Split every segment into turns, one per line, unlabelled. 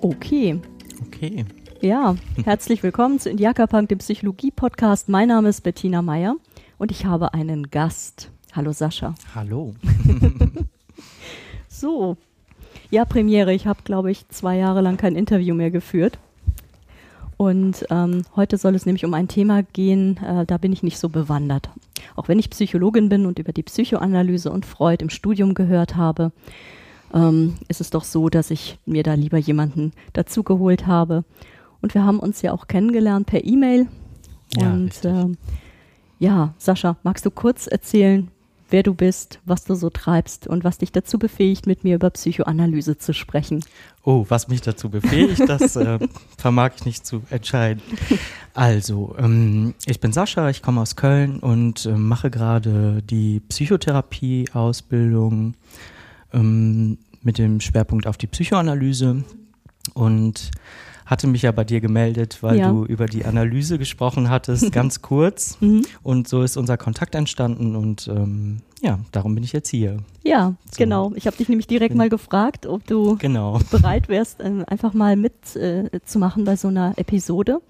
Okay.
Okay.
Ja, herzlich willkommen zu Indiaka Punk, dem Psychologie-Podcast. Mein Name ist Bettina Meyer und ich habe einen Gast. Hallo Sascha.
Hallo.
So, ja, Premiere. Ich habe, glaube ich, zwei Jahre lang kein Interview mehr geführt. Und ähm, heute soll es nämlich um ein Thema gehen, äh, da bin ich nicht so bewandert. Auch wenn ich Psychologin bin und über die Psychoanalyse und Freud im Studium gehört habe, ähm, ist es doch so, dass ich mir da lieber jemanden dazugeholt habe. Und wir haben uns ja auch kennengelernt per E-Mail.
Ja,
und ähm, ja, Sascha, magst du kurz erzählen, wer du bist, was du so treibst und was dich dazu befähigt, mit mir über Psychoanalyse zu sprechen?
Oh, was mich dazu befähigt, das äh, vermag ich nicht zu entscheiden. Also, ähm, ich bin Sascha, ich komme aus Köln und äh, mache gerade die Psychotherapie-Ausbildung ähm, mit dem Schwerpunkt auf die Psychoanalyse und hatte mich ja bei dir gemeldet, weil
Ja.
du über die Analyse gesprochen hattest, ganz kurz.
Mhm.
Und so ist unser Kontakt entstanden und ähm, ja, darum bin ich jetzt hier.
Ja,
So.
genau. Ich habe dich nämlich direkt
Bin-
mal gefragt, ob du
Genau.
bereit wärst, äh, einfach mal mitzumachen äh, zu machen bei so einer Episode.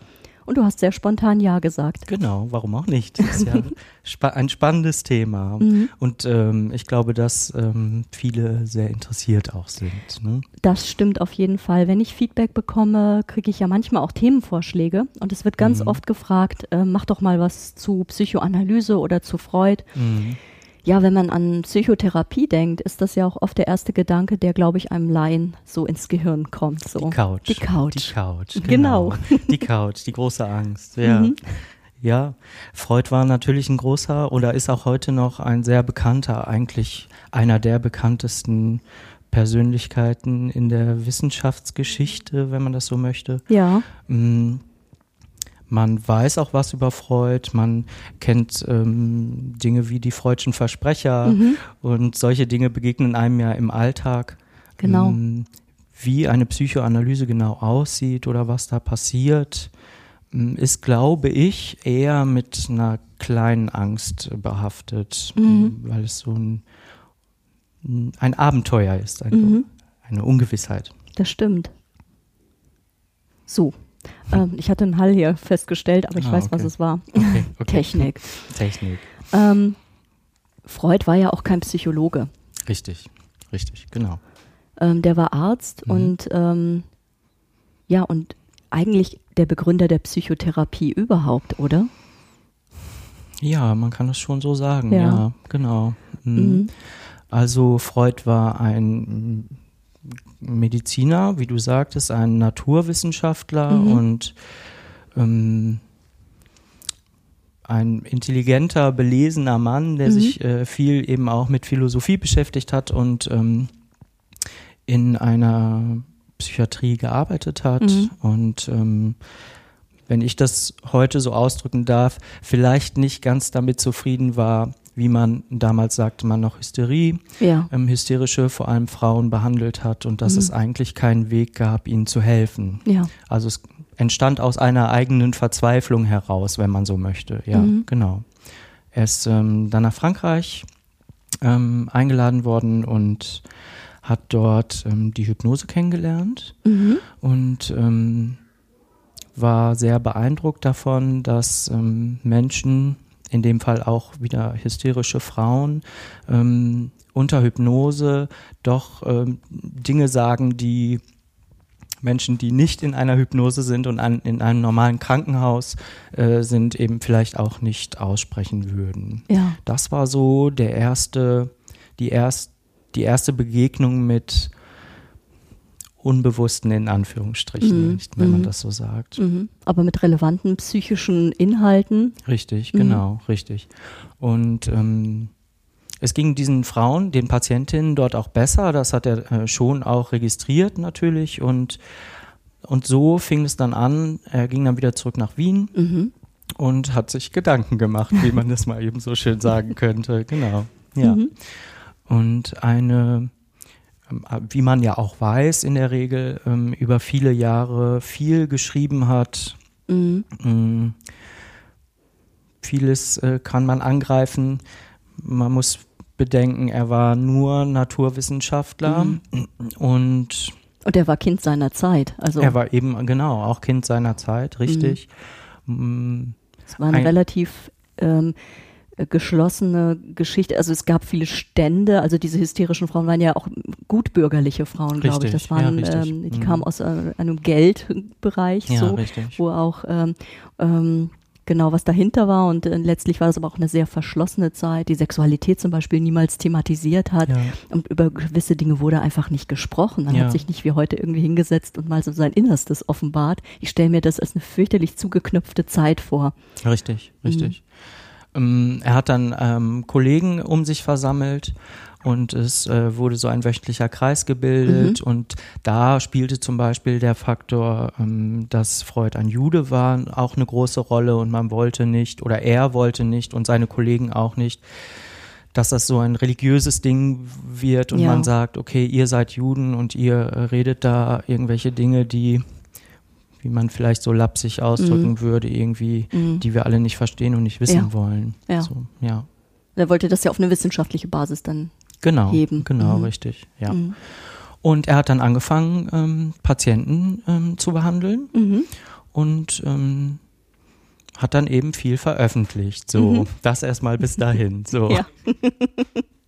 Und du hast sehr spontan Ja gesagt.
Genau, warum auch nicht? Das ist ja spa ein spannendes Thema.
Mhm.
Und ähm, ich glaube, dass ähm, viele sehr interessiert auch sind. Ne?
Das stimmt auf jeden Fall. Wenn ich Feedback bekomme, kriege ich ja manchmal auch Themenvorschläge. Und es wird ganz
Mhm.
oft gefragt, äh, mach doch mal was zu Psychoanalyse oder zu Freud.
Mhm.
Ja, wenn man an Psychotherapie denkt, ist das ja auch oft der erste Gedanke, der, glaube ich, einem Laien so ins Gehirn kommt. So.
Die Couch.
Die Couch.
Die Couch.
Genau.
Die Couch, die große Angst. Ja.
Mhm.
Ja, Freud war natürlich ein großer oder ist auch heute noch ein sehr bekannter, eigentlich einer der bekanntesten Persönlichkeiten in der Wissenschaftsgeschichte, wenn man das so möchte.
Ja,
Mm, Man weiß auch was über Freud, man kennt ähm, Dinge wie die Freudschen Versprecher
Mhm.
und solche Dinge begegnen einem ja im Alltag.
Genau.
Mm, Wie eine Psychoanalyse genau aussieht oder was da passiert, mm, ist, glaube ich, eher mit einer kleinen Angst behaftet,
Mhm.
mm, weil es so ein, ein Abenteuer ist, ein,
Mhm.
eine Ungewissheit.
das stimmt. So. Ähm, ich hatte einen Hall hier festgestellt, aber ich
Ah,
weiß, was
okay.
es war.
Okay, okay.
Technik.
Technik.
Ähm, Freud war ja auch kein Psychologe.
Richtig, richtig, genau.
Ähm, der war Arzt
Mhm.
und ähm, ja, und eigentlich der Begründer der Psychotherapie überhaupt, oder?
Ja, man kann es schon so sagen,
Ja.
ja, genau. Mhm.
Mhm.
Also Freud war ein Mediziner, wie du sagtest, ein Naturwissenschaftler
Mhm.
und ähm, ein intelligenter, belesener Mann, der
Mhm.
sich äh, viel eben auch mit Philosophie beschäftigt hat und ähm, in einer Psychiatrie gearbeitet hat.
Mhm.
Und ähm, wenn ich das heute so ausdrücken darf, vielleicht nicht ganz damit zufrieden war, wie man damals sagte, man noch Hysterie,
Ja.
ähm, hysterische, vor allem Frauen behandelt hat und dass
Mhm.
es eigentlich keinen Weg gab, ihnen zu helfen.
Ja.
Also es entstand aus einer eigenen Verzweiflung heraus, wenn man so möchte. Ja,
Mhm.
genau. Er ist ähm, dann nach Frankreich ähm, eingeladen worden und hat dort ähm, die Hypnose kennengelernt
Mhm.
und ähm, war sehr beeindruckt davon, dass ähm, Menschen, in dem Fall auch wieder hysterische Frauen, ähm, unter Hypnose doch ähm, Dinge sagen, die Menschen, die nicht in einer Hypnose sind und an, in einem normalen Krankenhaus äh, sind, eben vielleicht auch nicht aussprechen würden.
Ja.
Das war so der erste, die, erst, die erste Begegnung mit Unbewussten in Anführungsstrichen,
Mhm,
nicht, wenn man
mhm.
das so sagt.
Mhm. Aber mit relevanten psychischen Inhalten.
Richtig,
Mhm.
genau, richtig. Und ähm, es ging diesen Frauen, den Patientinnen dort auch besser. Das hat er äh, schon auch registriert natürlich. Und, und so fing es dann an. Er ging dann wieder zurück nach Wien
Mhm.
und hat sich Gedanken gemacht, wie man das mal eben so schön sagen könnte. Genau. Ja.
Mhm.
Und eine, wie man ja auch weiß, in der Regel ähm, über viele Jahre viel geschrieben hat,
Mhm.
mh, vieles äh, kann man angreifen. Man muss bedenken, er war nur Naturwissenschaftler
Mhm.
und
Und er war Kind seiner Zeit. Also
er war eben genau auch Kind seiner Zeit, richtig. Mm,
es war eine
ein-
relativ ähm, äh, geschlossene Geschichte. Also es gab viele Stände. Also diese hysterischen Frauen waren ja auch gutbürgerliche Frauen, glaube ich. Das waren,
ja,
ähm, die
Mhm.
kamen aus äh, einem Geldbereich,
Ja,
so,
richtig.
wo auch ähm, ähm, genau was dahinter war. Und äh, letztlich war es aber auch eine sehr verschlossene Zeit, die Sexualität zum Beispiel niemals thematisiert hat.
Ja.
Und über gewisse Dinge wurde einfach nicht gesprochen. Man
Ja.
hat sich nicht wie heute irgendwie hingesetzt und mal so sein Innerstes offenbart. Ich stelle mir das als eine fürchterlich zugeknüpfte Zeit vor.
Richtig,
Mhm.
richtig. Ähm, er hat dann ähm, Kollegen um sich versammelt und es äh, wurde so ein wöchentlicher Kreis gebildet
Mhm.
und da spielte zum Beispiel der Faktor, ähm, dass Freud ein Jude war, auch eine große Rolle und man wollte nicht oder er wollte nicht und seine Kollegen auch nicht, dass das so ein religiöses Ding wird und
Ja.
man sagt, okay, ihr seid Juden und ihr redet da irgendwelche Dinge, die wie man vielleicht so lapsig ausdrücken würde, irgendwie,
Mhm.
die wir alle nicht verstehen und nicht wissen
Ja.
wollen.
Ja.
So, ja.
Er wollte das ja auf eine wissenschaftliche Basis dann.
Genau,
Heben.
genau,
Mhm.
richtig, ja.
Mhm.
Und er hat dann angefangen, ähm, Patienten ähm, zu behandeln
Mhm.
und ähm, hat dann eben viel veröffentlicht. So,
Mhm.
das erstmal bis dahin. So.
Ja.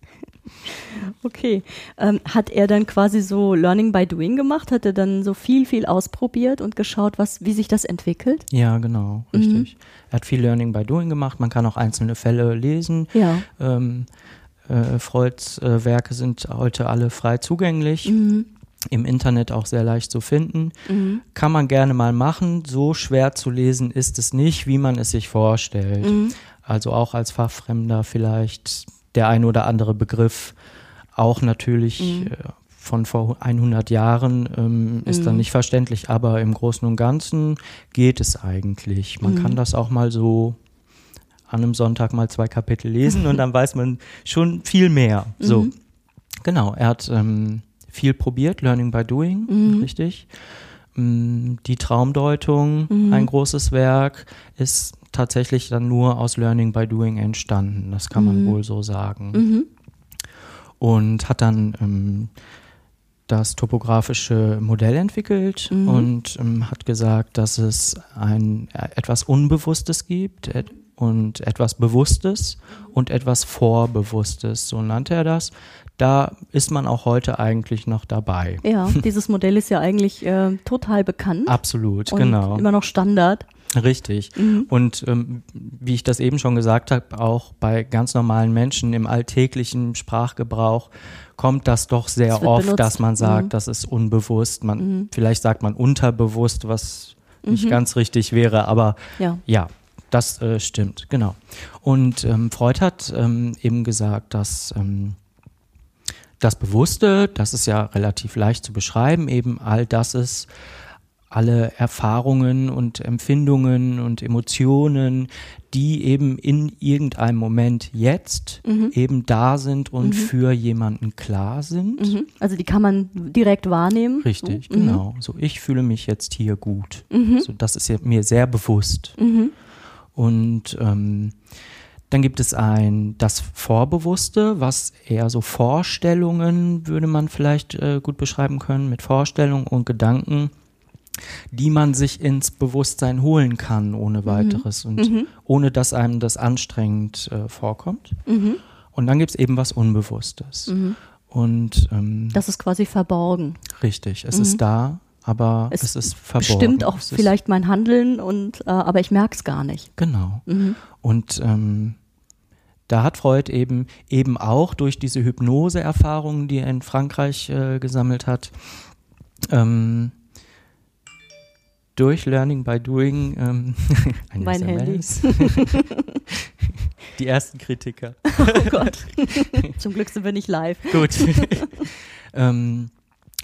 okay. Ähm, hat er dann quasi so Learning by Doing gemacht? Hat er dann so viel, viel ausprobiert und geschaut, was, wie sich das entwickelt?
Ja, genau,
Mhm.
richtig. Er hat viel Learning by Doing gemacht. Man kann auch einzelne Fälle lesen.
Ja.
Ähm, äh, Freuds äh, Werke sind heute alle frei zugänglich.
Mhm.
Im Internet auch sehr leicht zu finden.
Mhm.
Kann man gerne mal machen. So schwer zu lesen ist es nicht, wie man es sich vorstellt.
Mhm.
Also auch als Fachfremder vielleicht der ein oder andere Begriff auch natürlich
Mhm.
äh, von vor 100 Jahren ähm, ist dann
Mhm.
nicht verständlich, aber im Großen und Ganzen geht es eigentlich. Man
Mhm.
kann das auch mal so an einem Sonntag mal zwei Kapitel lesen und dann weiß man schon viel mehr. So,
Mhm.
genau. Er hat ähm, viel probiert, Learning by Doing,
Mhm.
richtig. Mm, Die Traumdeutung,
Mhm.
ein großes Werk, ist tatsächlich dann nur aus Learning by Doing entstanden. Das kann man
Mhm.
wohl so sagen. Und hat dann ähm, das topografische Modell entwickelt
Mhm.
und ähm, hat gesagt, dass es ein äh, etwas Unbewusstes gibt et und etwas Bewusstes und etwas Vorbewusstes, so nannte er das. Da ist man auch heute eigentlich noch dabei.
Ja, dieses Modell ist ja eigentlich äh, total bekannt.
Absolut, genau.
Immer noch Standard.
Richtig.
Mhm.
Und ähm, wie ich das eben schon gesagt habe, auch bei ganz normalen Menschen im alltäglichen Sprachgebrauch kommt das doch sehr
wird
oft,
benutzt.
dass man sagt,
Mhm.
das ist unbewusst. Man,
Mhm.
Vielleicht sagt man unterbewusst, was nicht
Mhm.
ganz richtig wäre, aber
Ja.
ja, das äh, stimmt, genau. Und ähm, Freud hat ähm, eben gesagt, dass ähm, das Bewusste, das ist ja relativ leicht zu beschreiben, eben all das ist, alle Erfahrungen und Empfindungen und Emotionen, die eben in irgendeinem Moment jetzt
Mhm.
eben da sind und
Mhm.
für jemanden klar sind.
Mhm. Also die kann man direkt wahrnehmen.
Richtig,
so. Mhm.
genau. So, ich fühle mich jetzt hier gut.
Mhm.
So, das ist mir sehr bewusst.
Mhm.
Und ähm, dann gibt es ein das Vorbewusste, was eher so Vorstellungen würde man vielleicht äh, gut beschreiben können, mit Vorstellungen und Gedanken, die man sich ins Bewusstsein holen kann ohne weiteres und
Mhm.
ohne dass einem das anstrengend äh, vorkommt.
Mhm.
Und dann gibt es eben was Unbewusstes.
Mhm.
Und ähm,
Das ist quasi verborgen.
richtig, es
Mhm.
ist da, aber
Es
es, ist verborgen.
Bestimmt auch
es
vielleicht mein Handeln und äh, aber ich merke es gar nicht.
Genau.
Mhm.
Und ähm, da hat Freud eben eben auch durch diese Hypnose-Erfahrungen, die er in Frankreich äh, gesammelt hat, ähm, durch Learning by Doing, ähm, ein
Mein
SMS. die ersten Kritiker.
Oh Gott. Zum Glück sind wir nicht live.
Gut. ähm,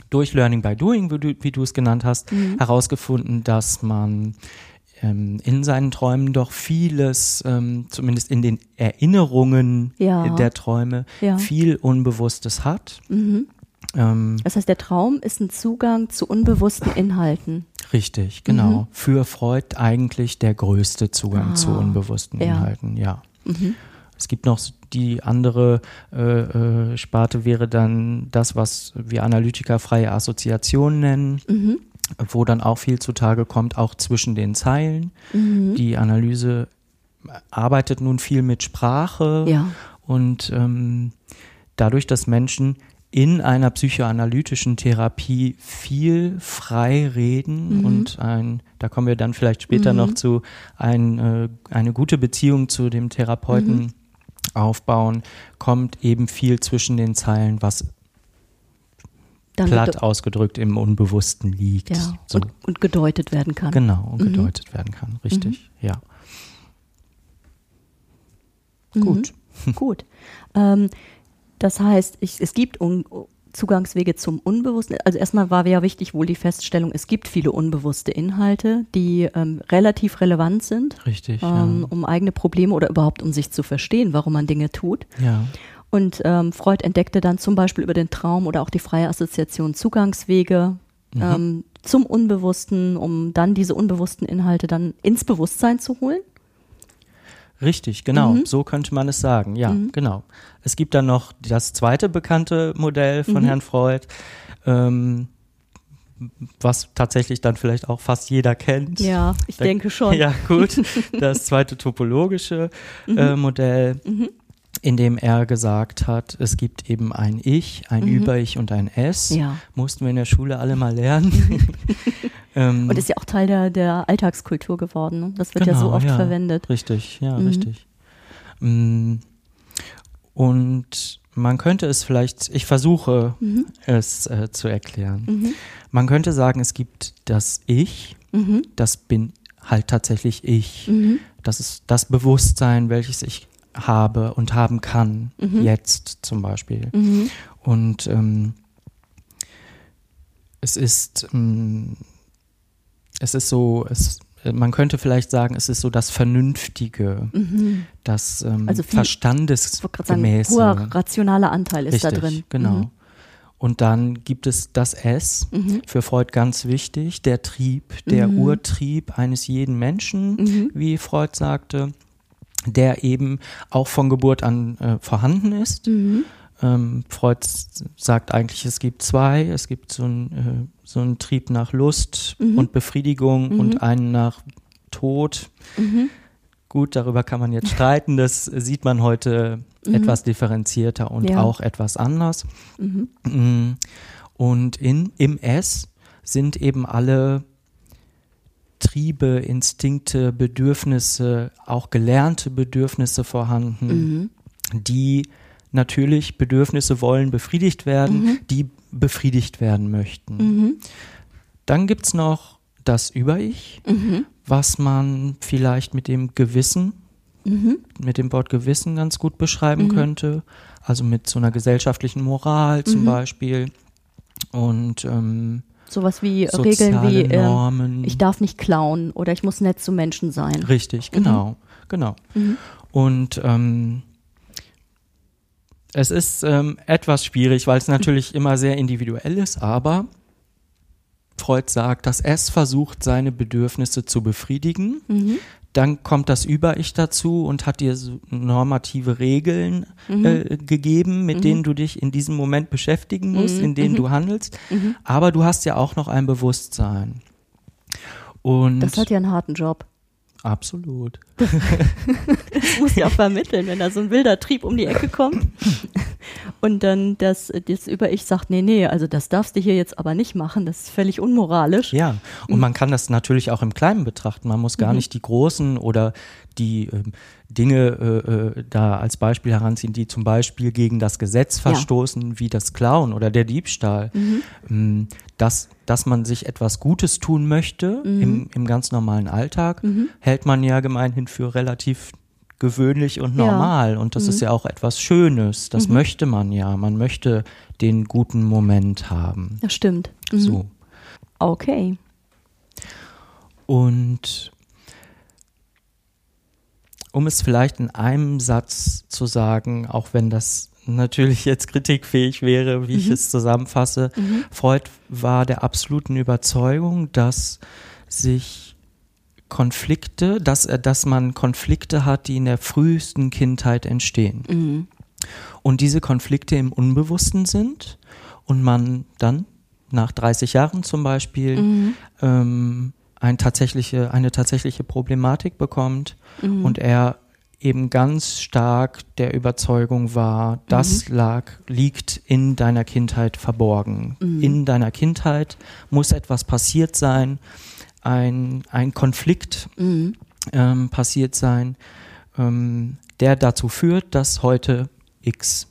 durch Learning by Doing, wie du, wie du es genannt hast,
Mhm.
herausgefunden, dass man ähm, in seinen Träumen doch vieles, ähm, zumindest in den Erinnerungen
Ja.
der Träume,
Ja.
viel Unbewusstes hat.
Mhm. Ähm, das heißt, der Traum ist ein Zugang zu unbewussten Inhalten.
Richtig, genau. Mhm. Für Freud eigentlich der größte Zugang ah, zu unbewussten ja. Inhalten, ja. Mhm. Es gibt noch die andere äh, äh, Sparte wäre dann das, was wir Analytiker freie Assoziation nennen. Mhm. wo dann auch viel zutage kommt, auch zwischen den Zeilen. Mhm. Die Analyse arbeitet nun viel mit Sprache ja. und ähm, dadurch, dass Menschen in einer psychoanalytischen Therapie viel frei reden mhm. und ein, da kommen wir dann vielleicht später mhm. noch zu, ein, äh, eine gute Beziehung zu dem Therapeuten mhm. aufbauen, kommt eben viel zwischen den Zeilen, was dann platt ausgedrückt im Unbewussten liegt.
Ja, so. und, und, gedeutet werden kann.
Genau, und mhm. gedeutet werden kann, richtig, mhm. ja.
Gut. Gut. Ähm, das heißt, ich, es gibt un Zugangswege zum Unbewussten. Also erstmal war ja wichtig wohl die Feststellung, es gibt viele unbewusste Inhalte, die ähm, relativ relevant sind,
Richtig,
ähm, ja. um eigene Probleme oder überhaupt um sich zu verstehen, warum man Dinge tut.
Ja.
Und ähm, Freud entdeckte dann zum Beispiel über den Traum oder auch die freie Assoziation Zugangswege mhm. ähm, zum Unbewussten, um dann diese unbewussten Inhalte dann ins Bewusstsein zu holen.
Richtig, genau. Mhm. So könnte man es sagen. Ja, mhm. genau. Es gibt dann noch das zweite bekannte Modell von mhm. Herrn Freud, ähm, was tatsächlich dann vielleicht auch fast jeder kennt.
Ja, ich da, denke schon.
Ja, gut. Das zweite topologische äh, mhm. Modell. Mhm in dem er gesagt hat, es gibt eben ein Ich, ein mhm. Über-Ich und ein Es. Ja. Mussten wir in der Schule alle mal lernen.
ähm, und ist ja auch Teil der, der Alltagskultur geworden. Ne? Das wird genau, ja so oft ja, verwendet.
Richtig, ja, mhm. richtig. Mm, und man könnte es vielleicht, ich versuche mhm. es äh, zu erklären. Mhm. Man könnte sagen, es gibt das Ich, mhm. das bin halt tatsächlich ich. Mhm. Das ist das Bewusstsein, welches ich habe und haben kann, mhm. jetzt zum Beispiel. Und ähm, es ist, ähm, es ist so, es, man könnte vielleicht sagen, es ist so das Vernünftige, mhm. das ähm, also viel, Verstandesgemäße.
hoher rationaler Anteil ist
Richtig,
da drin.
Genau. Mhm. Und dann gibt es das S, mhm. für Freud ganz wichtig, der Trieb, der mhm. Urtrieb eines jeden Menschen, mhm. wie Freud sagte der eben auch von Geburt an äh, vorhanden ist. Ähm, Freud sagt eigentlich, es gibt zwei. Es gibt so einen, äh, so einen Trieb nach Lust mhm. und Befriedigung mhm. und einen nach Tod. Mhm. Gut, darüber kann man jetzt streiten. Das sieht man heute mhm. etwas differenzierter und ja. auch etwas anders. Mhm. Mm. Und in, im S sind eben alle Triebe, Instinkte, Bedürfnisse, auch gelernte Bedürfnisse vorhanden, mhm. die natürlich Bedürfnisse wollen befriedigt werden, mhm. die befriedigt werden möchten. Mhm. Dann gibt es noch das Über-Ich, mhm. was man vielleicht mit dem Gewissen, mhm. mit dem Wort Gewissen ganz gut beschreiben mhm. könnte. Also mit so einer gesellschaftlichen Moral zum Beispiel. Und ähm,
Sowas wie Regeln wie, äh, ich darf nicht klauen oder ich muss nett zu Menschen sein.
Richtig, genau, mhm. genau. Mhm. Und ähm, es ist ähm, etwas schwierig, weil es natürlich immer sehr individuell ist, aber Freud sagt, dass es versucht, seine Bedürfnisse zu befriedigen. Mhm dann kommt das Über-Ich dazu und hat dir normative Regeln mhm. äh, gegeben, mit mhm. denen du dich in diesem Moment beschäftigen musst, mhm. in denen du mhm. handelst. Mhm. Aber du hast ja auch noch ein Bewusstsein. Und
das hat ja einen harten Job.
Absolut.
das muss ja auch vermitteln, wenn da so ein wilder Trieb um die Ecke kommt und dann das, das Über-Ich sagt, nee, nee, also das darfst du hier jetzt aber nicht machen, das ist völlig unmoralisch.
Ja, und man kann das natürlich auch im Kleinen betrachten. Man muss gar mhm. nicht die großen oder die äh, Dinge äh, äh, da als Beispiel heranziehen, die zum Beispiel gegen das Gesetz verstoßen, ja. wie das Klauen oder der Diebstahl. Mhm. Ähm, dass, dass man sich etwas Gutes tun möchte mhm. im, im ganz normalen Alltag, mhm. hält man ja gemeinhin für relativ gewöhnlich und normal. Ja. Und das mhm. ist ja auch etwas Schönes. Das mhm. möchte man ja. Man möchte den guten Moment haben.
Das stimmt. Mhm.
So.
Okay.
Und um es vielleicht in einem Satz zu sagen, auch wenn das natürlich jetzt kritikfähig wäre, wie mhm. ich es zusammenfasse, mhm. Freud war der absoluten Überzeugung, dass sich Konflikte, dass, dass man Konflikte hat, die in der frühesten Kindheit entstehen. Mhm. Und diese Konflikte im Unbewussten sind und man dann nach 30 Jahren zum Beispiel mhm. ähm, ein tatsächliche, eine tatsächliche Problematik bekommt mhm. und er eben ganz stark der Überzeugung war, das mhm. lag, liegt in deiner Kindheit verborgen. Mhm. In deiner Kindheit muss etwas passiert sein, ein, ein Konflikt mhm. ähm, passiert sein, ähm, der dazu führt, dass heute X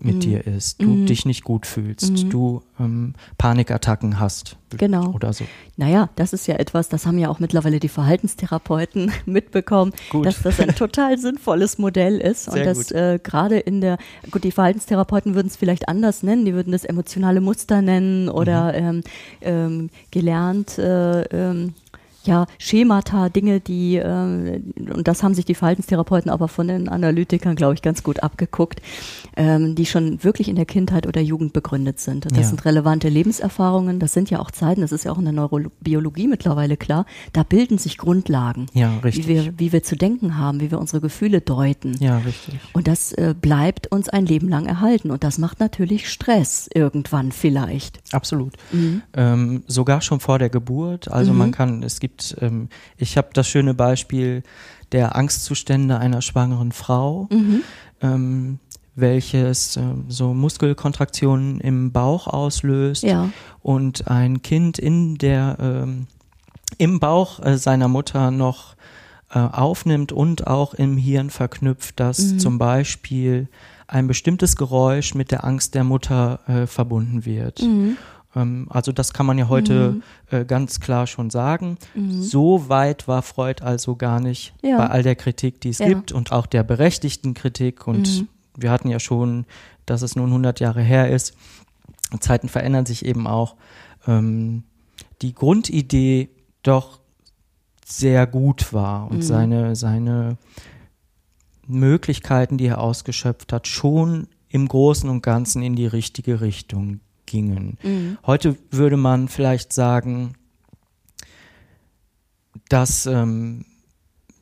mit mhm. dir ist, du mhm. dich nicht gut fühlst, mhm. du ähm, Panikattacken hast.
Genau. Oder so. Naja, das ist ja etwas, das haben ja auch mittlerweile die Verhaltenstherapeuten mitbekommen, gut. dass das ein total sinnvolles Modell ist Sehr und dass äh, gerade in der, gut, die Verhaltenstherapeuten würden es vielleicht anders nennen, die würden das emotionale Muster nennen oder mhm. ähm, ähm, gelernt, äh, ähm, ja, Schemata, Dinge, die, äh, und das haben sich die Verhaltenstherapeuten aber von den Analytikern, glaube ich, ganz gut abgeguckt, ähm, die schon wirklich in der Kindheit oder Jugend begründet sind. Das ja. sind relevante Lebenserfahrungen, das sind ja auch Zeiten, das ist ja auch in der Neurobiologie mittlerweile klar, da bilden sich Grundlagen,
ja, richtig.
Wie, wir, wie wir zu denken haben, wie wir unsere Gefühle deuten.
Ja, richtig.
Und das äh, bleibt uns ein Leben lang erhalten und das macht natürlich Stress irgendwann vielleicht.
Absolut. Mhm. Ähm, sogar schon vor der Geburt, also mhm. man kann, es gibt gibt, ähm, ich habe das schöne Beispiel der Angstzustände einer schwangeren Frau, mhm. ähm, welches äh, so Muskelkontraktionen im Bauch auslöst
ja.
und ein Kind in der ähm, im Bauch äh, seiner Mutter noch äh, aufnimmt und auch im Hirn verknüpft, dass mhm. zum Beispiel ein bestimmtes Geräusch mit der Angst der Mutter äh, verbunden wird. Mhm. Ähm, also das kann man ja heute mhm. äh, ganz klar schon sagen. Mhm. So weit war Freud also gar nicht ja. bei all der Kritik, die es ja. gibt und auch der berechtigten Kritik. Und mhm. wir hatten ja schon, dass es nun 100 Jahre her ist. Zeiten verändern sich eben auch. Ähm, die Grundidee doch sehr gut war und mhm. seine, seine Möglichkeiten, die er ausgeschöpft hat, schon im Großen und Ganzen in die richtige Richtung gingen. Mhm. Heute würde man vielleicht sagen, dass, ähm,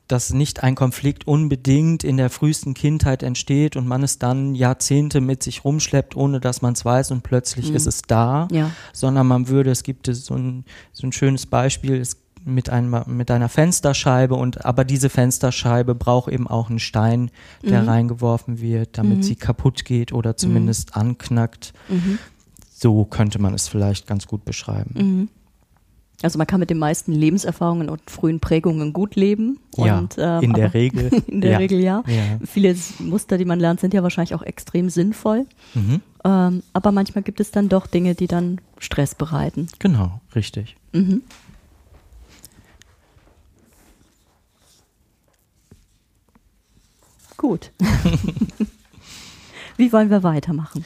dass nicht ein Konflikt unbedingt in der frühesten Kindheit entsteht und man es dann Jahrzehnte mit sich rumschleppt, ohne dass man es weiß und plötzlich mhm. ist es da,
ja.
sondern man würde, es gibt so ein, so ein schönes Beispiel, es mit, einem, mit einer Fensterscheibe und aber diese Fensterscheibe braucht eben auch einen Stein, der mhm. reingeworfen wird, damit mhm. sie kaputt geht oder zumindest mhm. anknackt. So könnte man es vielleicht ganz gut beschreiben.
Mhm. Also man kann mit den meisten Lebenserfahrungen und frühen Prägungen gut leben.
Ja,
und,
ähm, in der Regel.
in der ja. Regel ja. ja. Viele Muster, die man lernt, sind ja wahrscheinlich auch extrem sinnvoll. Mhm. Ähm, aber manchmal gibt es dann doch Dinge, die dann Stress bereiten.
Genau, richtig. Mhm.
Gut. Wie wollen wir weitermachen?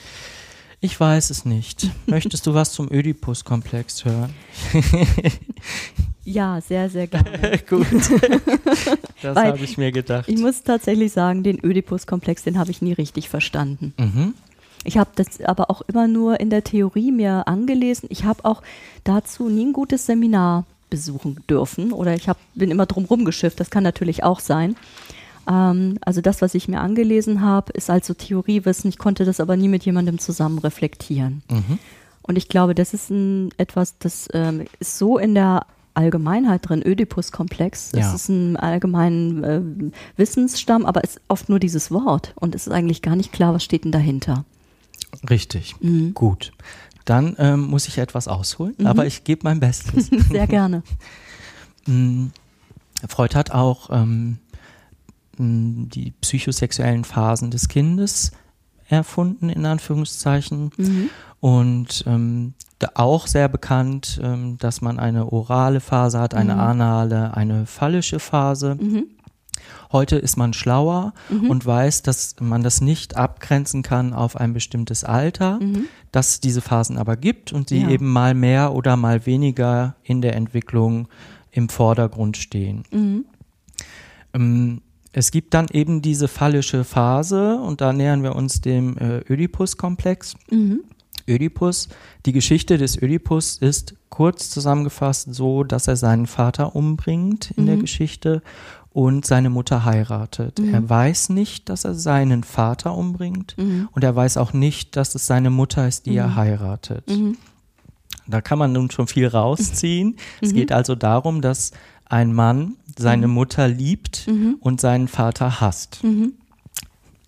Ich weiß es nicht. Möchtest du was zum Ödipus-Komplex hören?
ja, sehr, sehr gerne.
Gut. Das habe ich mir gedacht.
Ich muss tatsächlich sagen, den Ödipus-Komplex, den habe ich nie richtig verstanden. Mhm. Ich habe das aber auch immer nur in der Theorie mir angelesen. Ich habe auch dazu nie ein gutes Seminar besuchen dürfen oder ich hab, bin immer drum rumgeschifft. Das kann natürlich auch sein. Ähm, also das, was ich mir angelesen habe, ist also Theoriewissen. Ich konnte das aber nie mit jemandem zusammen reflektieren. Mhm. Und ich glaube, das ist ein, etwas, das ähm, ist so in der Allgemeinheit drin, Ödipus-Komplex. Das ja. ist ein allgemeinen äh, Wissensstamm, aber es ist oft nur dieses Wort und es ist eigentlich gar nicht klar, was steht denn dahinter.
Richtig, mhm. gut. Dann ähm, muss ich etwas ausholen, mhm. aber ich gebe mein Bestes.
Sehr gerne.
Mm, Freud hat auch ähm, die psychosexuellen Phasen des Kindes erfunden, in Anführungszeichen. Mhm. Und ähm, auch sehr bekannt, ähm, dass man eine orale Phase hat, eine mhm. anale, eine phallische Phase. Mhm. Heute ist man schlauer mhm. und weiß, dass man das nicht abgrenzen kann auf ein bestimmtes Alter, mhm. dass es diese Phasen aber gibt und sie ja. eben mal mehr oder mal weniger in der Entwicklung im Vordergrund stehen. Mhm. Ähm, es gibt dann eben diese phallische Phase und da nähern wir uns dem äh, Oedipus-Komplex.
Mhm.
Ödipus, die Geschichte des Ödipus ist kurz zusammengefasst so, dass er seinen Vater umbringt in der
Mhm.
Geschichte und seine Mutter heiratet.
Mhm.
Er weiß nicht, dass er seinen Vater umbringt
Mhm.
und er weiß auch nicht, dass es seine Mutter ist, die er
Mhm.
heiratet.
Mhm.
Da kann man nun schon viel rausziehen. Es geht also darum, dass ein Mann seine
Mhm.
Mutter liebt
Mhm.
und seinen Vater hasst.
Mhm.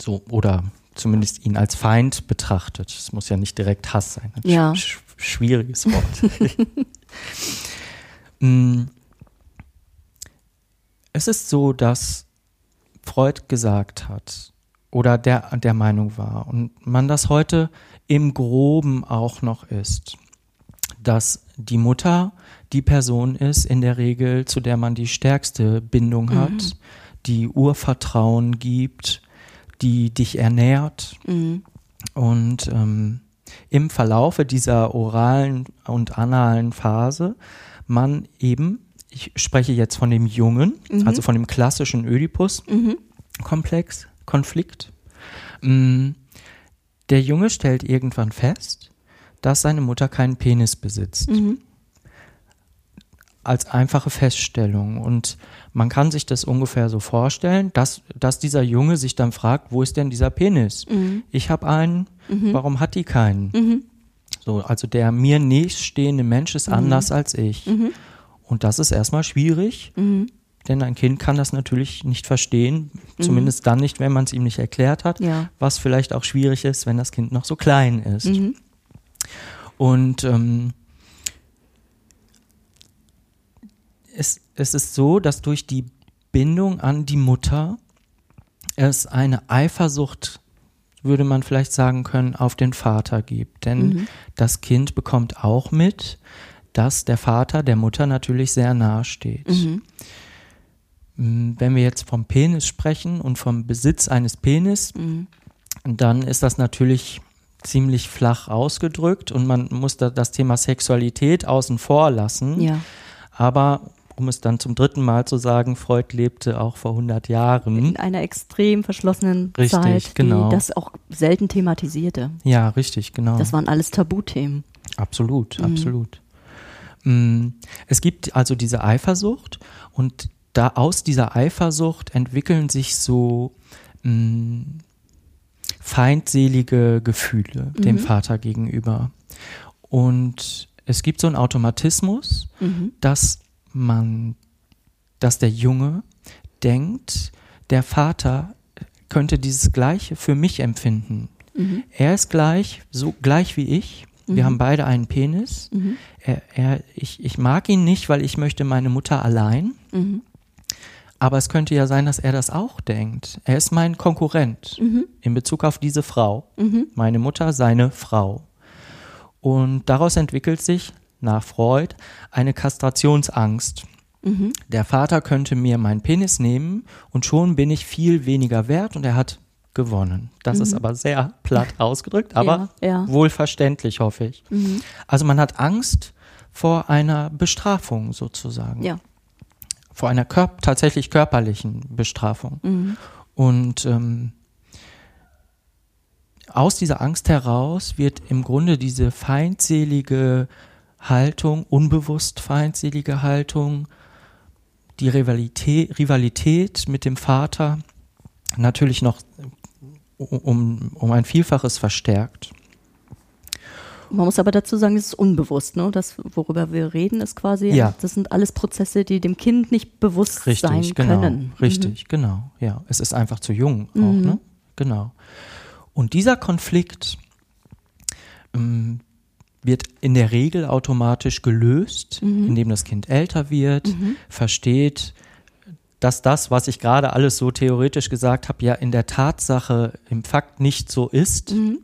So, oder zumindest ihn als Feind betrachtet. Es muss ja nicht direkt Hass sein. Ein
Ja.
sch sch schwieriges Wort. Mm. es ist so, dass Freud gesagt hat oder der, der Meinung war und man das heute im Groben auch noch ist, dass die Mutter die Person ist, in der Regel, zu der man die stärkste Bindung hat,
Mhm.
die Urvertrauen gibt, die dich ernährt.
Mhm.
Und ähm, im Verlaufe dieser oralen und analen Phase man eben, ich spreche jetzt von dem Jungen,
Mhm.
also von dem klassischen Ödipus-Komplex,
Mhm.
Konflikt. Mm, Der Junge stellt irgendwann fest, dass seine Mutter keinen Penis besitzt
Mhm.
als einfache Feststellung. Und man kann sich das ungefähr so vorstellen, dass, dass dieser Junge sich dann fragt, wo ist denn dieser Penis?
Mhm.
Ich habe einen,
Mhm.
warum hat die keinen?
Mhm.
So, also der mir nächststehende Mensch ist anders als ich.
Mhm.
Und das ist erstmal schwierig,
Mhm.
denn ein Kind kann das natürlich nicht verstehen, zumindest dann nicht, wenn man es ihm nicht erklärt hat,
Ja.
was vielleicht auch schwierig ist, wenn das Kind noch so klein ist.
Mhm.
Und ähm, es, es ist so, dass durch die Bindung an die Mutter es eine Eifersucht, würde man vielleicht sagen können, auf den Vater gibt. Denn
Mhm.
das Kind bekommt auch mit, dass der Vater der Mutter natürlich sehr nahe steht.
Mhm.
Mm, Wenn wir jetzt vom Penis sprechen und vom Besitz eines Penis,
Mhm.
dann ist das natürlich ziemlich flach ausgedrückt und man muss da das Thema Sexualität außen vor lassen.
Ja.
Aber um es dann zum dritten Mal zu sagen, Freud lebte auch vor 100 Jahren.
In einer extrem verschlossenen
Richtig,
Zeit,
genau.
die das auch selten thematisierte.
Ja, richtig, genau.
Das waren alles Tabuthemen.
Absolut,
Mhm.
absolut. Mm, Es gibt also diese Eifersucht und da aus dieser Eifersucht entwickeln sich so mm, feindselige Gefühle dem
Mhm.
Vater gegenüber. Und es gibt so einen Automatismus,
Mhm.
dass man, dass der Junge denkt, der Vater könnte dieses Gleiche für mich empfinden.
Mhm.
Er ist gleich, so gleich wie ich. Wir
Mhm.
haben beide einen Penis.
Mhm.
Er, er, ich, ich mag ihn nicht, weil ich möchte meine Mutter allein.
Mhm.
Aber es könnte ja sein, dass er das auch denkt. Er ist mein Konkurrent
Mhm.
in Bezug auf diese Frau.
Mhm.
Meine Mutter, seine Frau. Und daraus entwickelt sich, nach Freud, eine Kastrationsangst.
Mhm.
Der Vater könnte mir meinen Penis nehmen und schon bin ich viel weniger wert und er hat gewonnen. Das ist aber sehr platt ausgedrückt, aber
Mhm. Ja, ja.
wohlverständlich, hoffe ich.
Mhm.
Also man hat Angst vor einer Bestrafung sozusagen.
Ja.
Vor einer kör tatsächlich körperlichen Bestrafung.
Mhm.
Und ähm, aus dieser Angst heraus wird im Grunde diese feindselige Haltung, unbewusst feindselige Haltung, die Rivalität, Rivalität mit dem Vater natürlich noch um, um ein Vielfaches verstärkt.
Man muss aber dazu sagen, es ist unbewusst. Ne? Das, worüber wir reden, ist quasi,
Ja.
das sind alles Prozesse, die dem Kind nicht bewusst
Richtig,
sein
genau.
können.
Richtig, genau. Ja, es ist einfach zu jung auch,
Mhm.
ne? Genau. Und dieser Konflikt ähm, wird in der Regel automatisch gelöst,
Mhm.
indem das Kind älter wird,
Mhm.
versteht, dass das, was ich gerade alles so theoretisch gesagt habe, ja in der Tatsache im Fakt nicht so ist.
Mhm.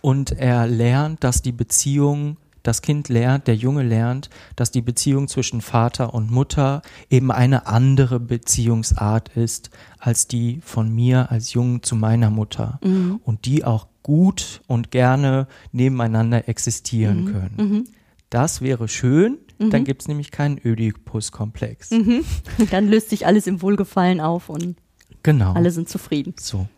Und er lernt, dass die Beziehung, das Kind lernt, der Junge lernt, dass die Beziehung zwischen Vater und Mutter eben eine andere Beziehungsart ist als die von mir als Jungen zu meiner Mutter.
Mhm.
Und die auch gut und gerne nebeneinander existieren
Mhm.
können.
Mhm.
Das wäre schön, dann
Mhm.
gibt es nämlich keinen Ödipus-Komplex.
Mhm. Dann löst sich alles im Wohlgefallen auf und
Genau.
Alle sind zufrieden.
So.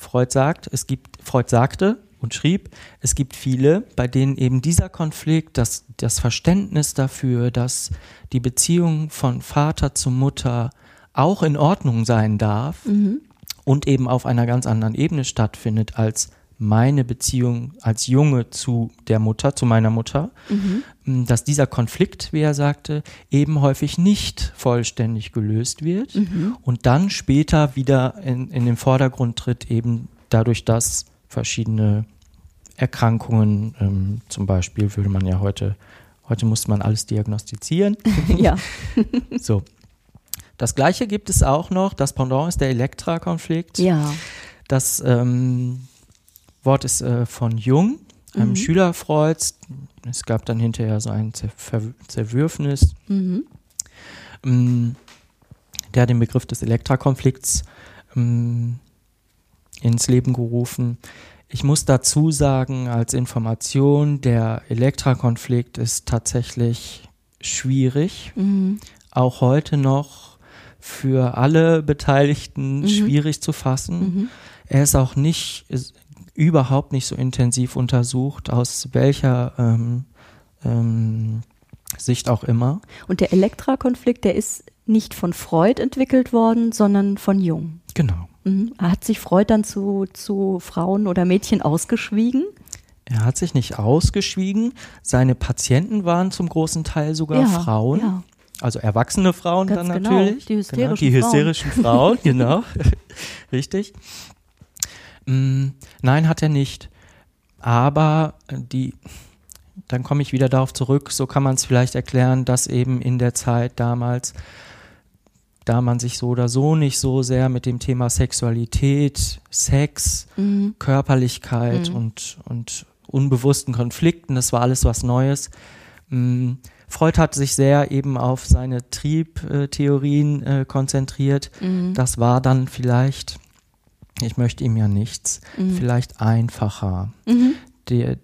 Freud sagt, es gibt, Freud sagte und schrieb, es gibt viele, bei denen eben dieser Konflikt, das, das Verständnis dafür, dass die Beziehung von Vater zu Mutter auch in Ordnung sein darf
Mhm.
und eben auf einer ganz anderen Ebene stattfindet als meine Beziehung als Junge zu der Mutter, zu meiner Mutter,
Mhm.
Dass dieser Konflikt, wie er sagte, eben häufig nicht vollständig gelöst wird
Mhm.
und dann später wieder in, in den Vordergrund tritt, eben dadurch, dass verschiedene Erkrankungen, ähm, zum Beispiel würde man ja heute, heute muss man alles diagnostizieren.
ja.
so. Das gleiche gibt es auch noch, das Pendant ist der Elektra-Konflikt.
Ja.
Das ähm, Wort ist äh, von Jung, einem
Mhm.
Schüler Freuds. Es gab dann hinterher so ein Zerwürfnis,
Mhm.
ähm, der den Begriff des Elektra-Konflikts ähm, ins Leben gerufen. Ich muss dazu sagen, als Information, der Elektra-Konflikt ist tatsächlich schwierig,
Mhm.
auch heute noch für alle Beteiligten
Mhm.
schwierig zu fassen.
Mhm.
Er ist auch nicht, überhaupt nicht so intensiv untersucht, aus welcher ähm, ähm, Sicht auch immer.
Und der Elektra-Konflikt, der ist nicht von Freud entwickelt worden, sondern von Jung.
Genau.
Mhm. Hat sich Freud dann zu, zu Frauen oder Mädchen ausgeschwiegen?
Er hat sich nicht ausgeschwiegen. Seine Patienten waren zum großen Teil sogar Frauen.
Ja.
Also erwachsene Frauen
Ganz
dann
genau,
natürlich.
die hysterischen
genau, die hysterischen Frauen, genau. Richtig. Mm, nein, hat er nicht. Aber die, dann komme ich wieder darauf zurück, so kann man es vielleicht erklären, dass eben in der Zeit damals, da man sich so oder so nicht so sehr mit dem Thema Sexualität, Sex,
Mhm.
Körperlichkeit
Mhm.
und, und unbewussten Konflikten, das war alles was Neues. Mm, Freud hat sich sehr eben auf seine Triebtheorien äh, konzentriert.
Mhm.
Das war dann vielleicht, ich möchte ihm ja nichts,
Mhm.
vielleicht einfacher.
Mhm.
Die,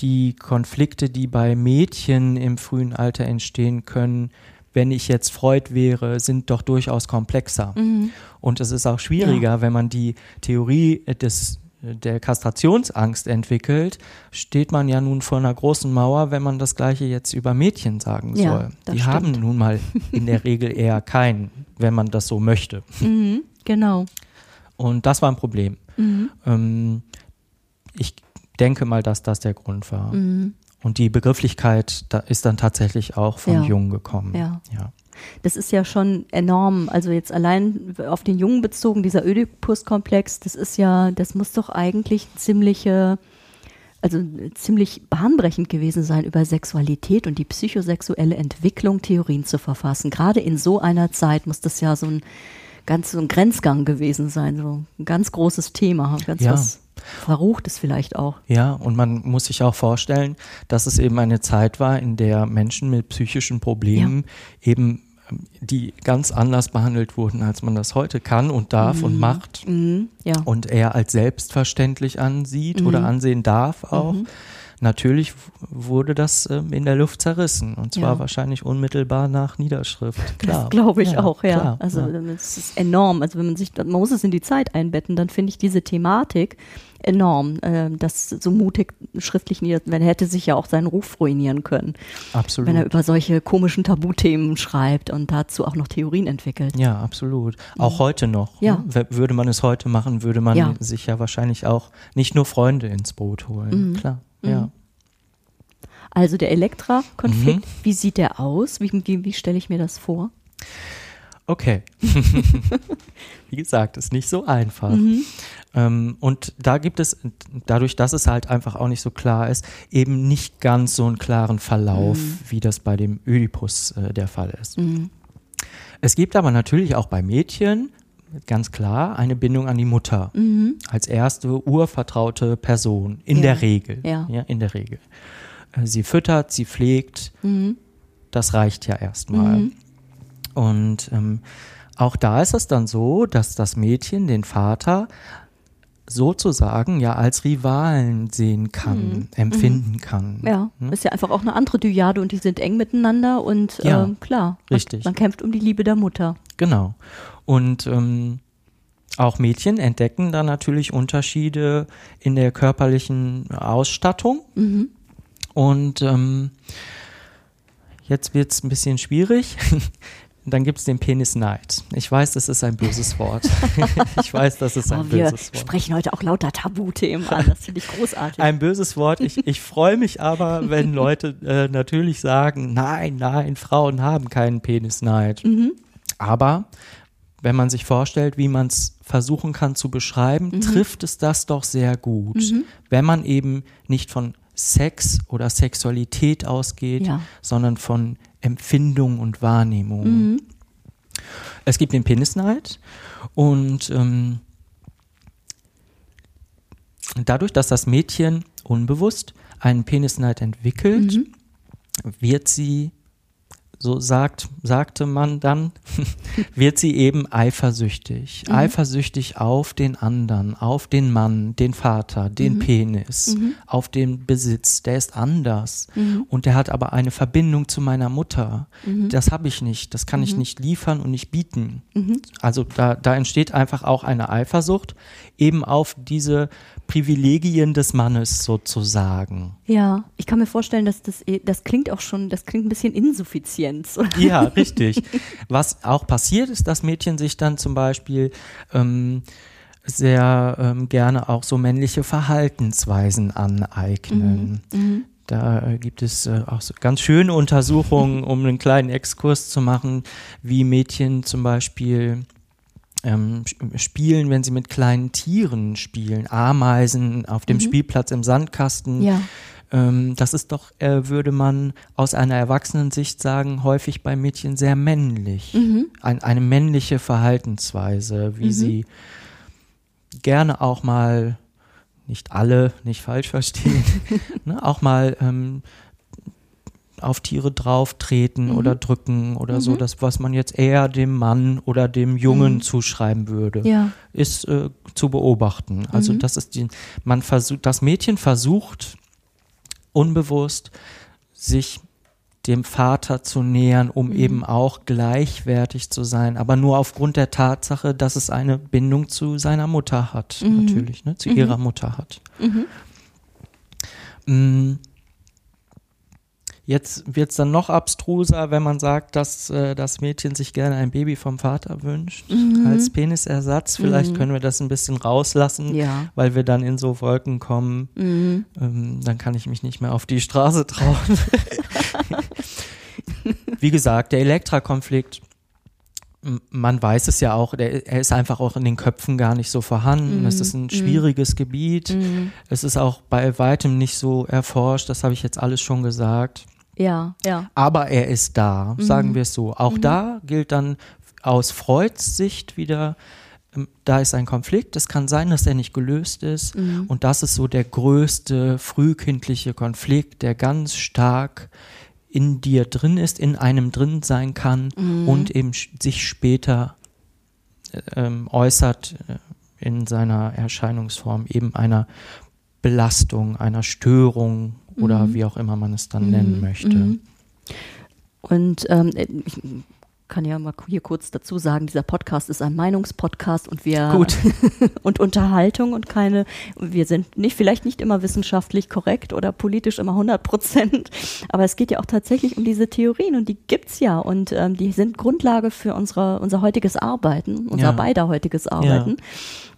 die Konflikte, die bei Mädchen im frühen Alter entstehen können, wenn ich jetzt Freud wäre, sind doch durchaus komplexer.
Mhm.
Und es ist auch schwieriger, wenn man die Theorie des, der Kastrationsangst entwickelt, steht man ja nun vor einer großen Mauer, wenn man das Gleiche jetzt über Mädchen sagen
Ja,
soll. Die
stimmt.
haben nun mal in der Regel eher keinen, wenn man das so möchte.
Mhm. Genau.
Und das war ein Problem.
Mhm.
Ähm, ich denke mal, dass das der Grund war.
Mhm.
Und die Begrifflichkeit da ist dann tatsächlich auch von
Ja.
Jung gekommen.
Ja.
ja.
Das ist ja schon enorm. Also jetzt allein auf den Jungen bezogen, dieser Ödipus-Komplex, das ist ja, das muss doch eigentlich ziemliche, also ziemlich bahnbrechend gewesen sein, über Sexualität und die psychosexuelle Entwicklung Theorien zu verfassen. Gerade in so einer Zeit muss das ja so ein ganz so ein Grenzgang gewesen sein, so ein ganz großes Thema, ganz
Ja.
was Verruchtes vielleicht auch.
Ja, und man muss sich auch vorstellen, dass es eben eine Zeit war, in der Menschen mit psychischen Problemen eben ähm, die ganz anders behandelt wurden, als man das heute kann und darf und macht
Mhm. Ja.
und er als selbstverständlich ansieht
Mhm.
oder ansehen darf auch.
Mhm.
Natürlich wurde das ähm, in der Luft zerrissen und zwar
Ja.
wahrscheinlich unmittelbar nach Niederschrift. Klar.
Das glaube ich
Ja,
auch, ja.
klar,
also
ja.
es ist enorm. Also wenn man sich, man muss es in die Zeit einbetten, dann finde ich diese Thematik enorm, äh, das so mutig schriftlich nieder, wenn er hätte sich ja auch seinen Ruf ruinieren können,
absolut.
wenn er über solche komischen Tabuthemen schreibt und dazu auch noch Theorien entwickelt.
Ja, absolut. Auch heute noch.
Ja.
Ne? Würde man es heute machen, würde man
Ja.
sich ja wahrscheinlich auch nicht nur Freunde ins Boot holen.
Mhm.
Klar.
Mhm.
Ja.
Also der Elektra-Konflikt,
Mhm.
wie sieht der aus? Wie, wie, wie stelle ich mir das vor?
Okay. Wie gesagt, ist nicht so einfach.
Mhm.
Ähm, und da gibt es, dadurch, dass es halt einfach auch nicht so klar ist, eben nicht ganz so einen klaren Verlauf,
Mhm.
wie das bei dem Ödipus äh, der Fall ist.
Mhm.
Es gibt aber natürlich auch bei Mädchen ganz klar eine Bindung an die Mutter
Mhm.
als erste urvertraute Person in
Ja.
der Regel.
Ja.
in der Regel. Äh, Sie füttert, sie pflegt,
Mhm.
das reicht ja erstmal.
Mhm.
Und ähm, auch da ist es dann so, dass das Mädchen den Vater sozusagen ja als Rivalen sehen kann,
Mhm.
empfinden kann.
Ja,
Ne?
ist ja einfach auch eine andere Dyade und die sind eng miteinander und
Ja,
ähm, klar, man-
richtig.
Man kämpft um die Liebe der Mutter.
Genau. Und ähm, auch Mädchen entdecken da natürlich Unterschiede in der körperlichen Ausstattung.
Mhm.
Und ähm, jetzt wird es ein bisschen schwierig. Dann gibt es den Penisneid. Ich weiß, das ist ein böses Wort. ich weiß, das ist ein
Oh, wir
böses Wort.
sprechen heute auch lauter Tabuthemen an. Das finde ich großartig.
Ein böses Wort. Ich, ich freue mich aber, wenn Leute äh, natürlich sagen, nein, nein, Frauen haben keinen Penisneid.
Mhm.
Aber wenn man sich vorstellt, wie man es versuchen kann zu beschreiben,
Mhm.
trifft es das doch sehr gut. Wenn man eben nicht von Sex oder Sexualität ausgeht,
Ja.
sondern von Empfindung und Wahrnehmung.
Mhm.
Es gibt den Penisneid und ähm, dadurch, dass das Mädchen unbewusst einen Penisneid entwickelt,
Mhm.
wird sie, so sagt, sagte man dann, wird sie eben eifersüchtig.
Mhm.
Eifersüchtig auf den anderen, auf den Mann, den Vater, den
Mhm.
Penis, auf den Besitz. Der ist anders.
Mhm.
Und der hat aber eine Verbindung zu meiner Mutter. Das habe ich nicht. Das kann ich nicht liefern und nicht bieten.
Mhm.
Also da, da entsteht einfach auch eine Eifersucht eben auf diese Privilegien des Mannes sozusagen.
Ja, ich kann mir vorstellen, dass das, das klingt auch schon, das klingt ein bisschen Insuffizienz. Oder?
Ja, richtig. Was auch passiert ist, dass Mädchen sich dann zum Beispiel ähm, sehr ähm, gerne auch so männliche Verhaltensweisen aneignen. Da äh, gibt es äh, auch so ganz schöne Untersuchungen, um einen kleinen Exkurs zu machen, wie Mädchen zum Beispiel ähm, sp- spielen, wenn sie mit kleinen Tieren spielen, Ameisen auf dem Spielplatz im Sandkasten.
Ja.
Ähm, das ist doch, äh, würde man aus einer Erwachsenensicht sagen, häufig bei Mädchen sehr männlich. Ein, eine männliche Verhaltensweise, wie sie gerne auch mal, nicht alle, nicht falsch verstehen, ne, auch mal ähm, auf Tiere drauftreten oder drücken oder so, das, was man jetzt eher dem Mann oder dem Jungen zuschreiben würde
Ja.
ist äh, zu beobachten. Also das ist die, man versucht, das Mädchen versucht unbewusst sich dem Vater zu nähern, um eben auch gleichwertig zu sein, aber nur aufgrund der Tatsache, dass es eine Bindung zu seiner Mutter hat, natürlich, ne, zu ihrer Mutter hat. Mm. Jetzt wird es dann noch abstruser, wenn man sagt, dass äh, das Mädchen sich gerne ein Baby vom Vater wünscht, als Penisersatz. Vielleicht können wir das ein bisschen rauslassen,
Ja.
weil wir dann in so Wolken kommen. Ähm, dann kann ich mich nicht mehr auf die Straße trauen. Wie gesagt, der Elektra-Konflikt, man weiß es ja auch, der, er ist einfach auch in den Köpfen gar nicht so vorhanden. Es ist ein schwieriges Gebiet. Es ist auch bei weitem nicht so erforscht. Das habe ich jetzt alles schon gesagt.
Ja, ja.
Aber er ist da, sagen wir es so. Auch da gilt dann aus Freuds Sicht wieder, ähm, da ist ein Konflikt. Es kann sein, dass er nicht gelöst ist. Und das ist so der größte frühkindliche Konflikt, der ganz stark in dir drin ist, in einem drin sein kann und eben sich später äh, ähm, äußert äh, in seiner Erscheinungsform eben einer Belastung, einer Störung oder wie auch immer man es dann nennen möchte.
Und ähm, ich kann ja mal hier kurz dazu sagen, dieser Podcast ist ein Meinungspodcast und wir
Gut.
und Unterhaltung und keine, wir sind nicht, vielleicht nicht immer wissenschaftlich korrekt oder politisch immer 100 Prozent, aber es geht ja auch tatsächlich um diese Theorien und die gibt's ja und ähm, die sind Grundlage für unsere, unser heutiges Arbeiten, unser
Ja.
beider heutiges Arbeiten.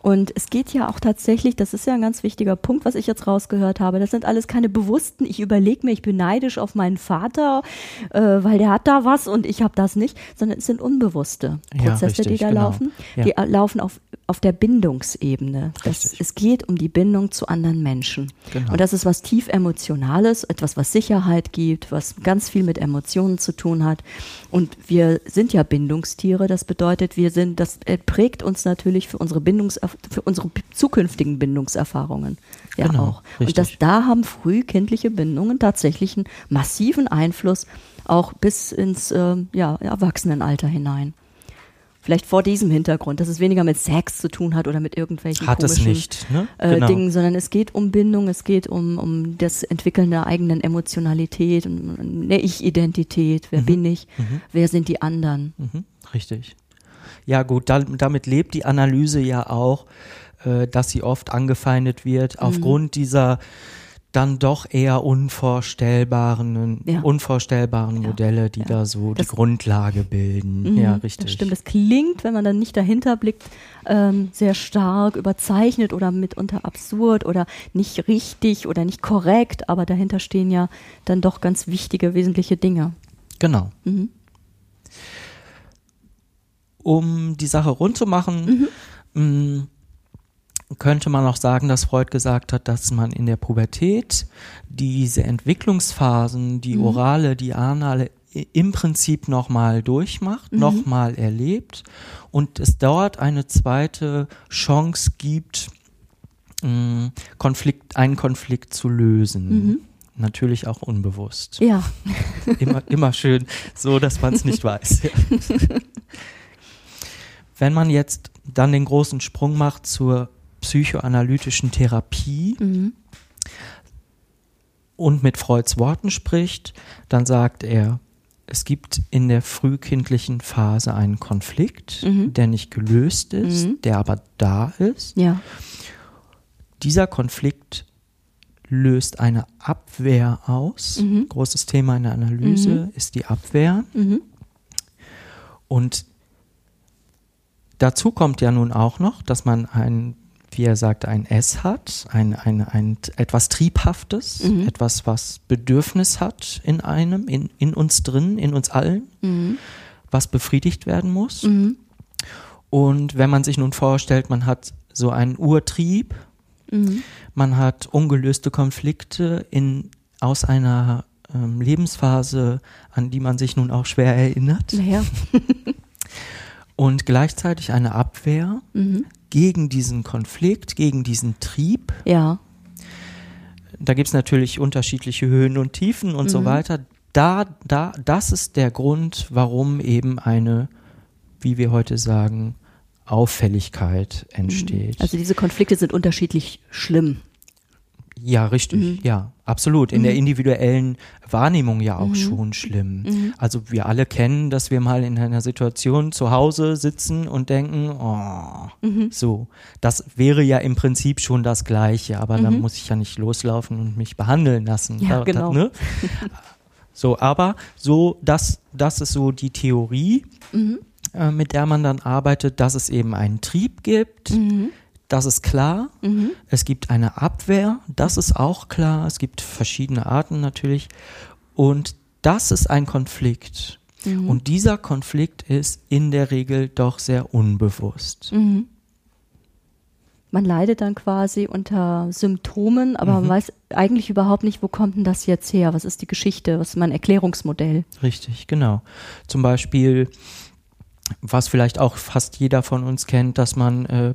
Und es geht ja auch tatsächlich, das ist ja ein ganz wichtiger Punkt, was ich jetzt rausgehört habe, das sind alles keine bewussten, ich überlege mir, ich bin neidisch auf meinen Vater, äh, weil der hat da was und ich habe das nicht, sondern es sind unbewusste
Ja,
Prozesse,
richtig,
die da
genau.
laufen.
Ja.
Die äh, laufen auf, auf der Bindungsebene. Das, es geht um die Bindung zu anderen Menschen.
Genau.
Und das ist was tief Emotionales, etwas, was Sicherheit gibt, was ganz viel mit Emotionen zu tun hat. Und wir sind ja Bindungstiere. Das bedeutet, wir sind, das äh, prägt uns natürlich für unsere Bindungs, für unsere zukünftigen Bindungserfahrungen ja
Genau,
auch.
richtig.
Und das, da haben frühkindliche Bindungen tatsächlich einen massiven Einfluss auch bis ins ähm, ja, Erwachsenenalter hinein. Vielleicht vor diesem Hintergrund, dass es weniger mit Sex zu tun hat oder mit irgendwelchen
Hat
komischen
nicht, ne?
äh,
Genau.
Dingen, sondern es geht um Bindung, es geht um, um das Entwickeln der eigenen Emotionalität, um eine Ich-Identität. Wer
Mhm.
bin ich?
Mhm.
Wer sind die anderen?
Mhm, richtig. Ja gut, da, damit lebt die Analyse ja auch, äh, dass sie oft angefeindet wird
Mhm.
aufgrund dieser dann doch eher unvorstellbaren,
Ja.
unvorstellbaren
Ja,
Modelle, die
ja.
da so
Das-
die Grundlage bilden.
Mhm,
ja, richtig.
Das stimmt. Das klingt, wenn man dann nicht dahinter blickt, ähm, sehr stark überzeichnet oder mitunter absurd oder nicht richtig oder nicht korrekt, aber dahinter stehen ja dann doch ganz wichtige, wesentliche Dinge.
Genau.
Mhm.
Um die Sache rund zu machen, mh, könnte man auch sagen, dass Freud gesagt hat, dass man in der Pubertät diese Entwicklungsphasen, die
Mhm.
orale, die anale, im Prinzip nochmal durchmacht,
Mhm.
nochmal erlebt und es dort eine zweite Chance gibt, mh, Konflikt, einen Konflikt zu lösen.
Mhm.
Natürlich auch unbewusst.
Ja,
Immer, immer schön, so dass man es nicht weiß. Wenn man jetzt dann den großen Sprung macht zur psychoanalytischen Therapie
mhm.
und mit Freuds Worten spricht, dann sagt er, es gibt in der frühkindlichen Phase einen Konflikt,
Mhm.
der nicht gelöst ist,
Mhm.
der aber da ist.
ja,
Dieser Konflikt löst eine Abwehr aus.
Mhm.
Großes Thema in der Analyse ist die Abwehr.
mhm.
Und dazu kommt ja nun auch noch, dass man ein, wie er sagt, ein S hat, ein, ein, ein etwas Triebhaftes,
Mhm.
etwas, was Bedürfnis hat in einem, in, in uns drin, in uns allen,
Mhm.
was befriedigt werden muss.
Mhm.
Und wenn man sich nun vorstellt, man hat so einen Urtrieb,
Mhm.
man hat ungelöste Konflikte in, aus einer ähm, Lebensphase, an die man sich nun auch schwer erinnert.
Naja.
und gleichzeitig eine Abwehr
Mhm.
Gegen diesen Konflikt, gegen diesen Trieb.
Ja.
Da gibt es natürlich unterschiedliche Höhen und Tiefen und so
Mhm.
weiter. Da, da, das ist der Grund, warum eben eine, wie wir heute sagen, Auffälligkeit entsteht.
Also diese Konflikte sind unterschiedlich schlimm.
ja, richtig,
Mhm.
ja, absolut. In der individuellen Wahrnehmung ja auch
Mhm.
schon schlimm.
Mhm.
Also wir alle kennen, dass wir mal in einer Situation zu Hause sitzen und denken, oh,
Mhm.
so. Das wäre ja im Prinzip schon das Gleiche, aber dann
Mhm.
muss ich ja nicht loslaufen und mich behandeln lassen.
Ja, genau.
ne? So, aber so, das, das ist so die Theorie,
Mhm.
äh, mit der man dann arbeitet, dass es eben einen Trieb gibt. Das ist klar.
Mhm.
Es gibt eine Abwehr, das ist auch klar. Es gibt verschiedene Arten natürlich. Und das ist ein Konflikt.
Mhm.
Und dieser Konflikt ist in der Regel doch sehr unbewusst.
Mhm. Man leidet dann quasi unter Symptomen, aber man
Mhm.
weiß eigentlich überhaupt nicht, wo kommt denn das jetzt her? Was ist die Geschichte? Was ist mein Erklärungsmodell?
Richtig, genau. Zum Beispiel, was vielleicht auch fast jeder von uns kennt, dass man äh,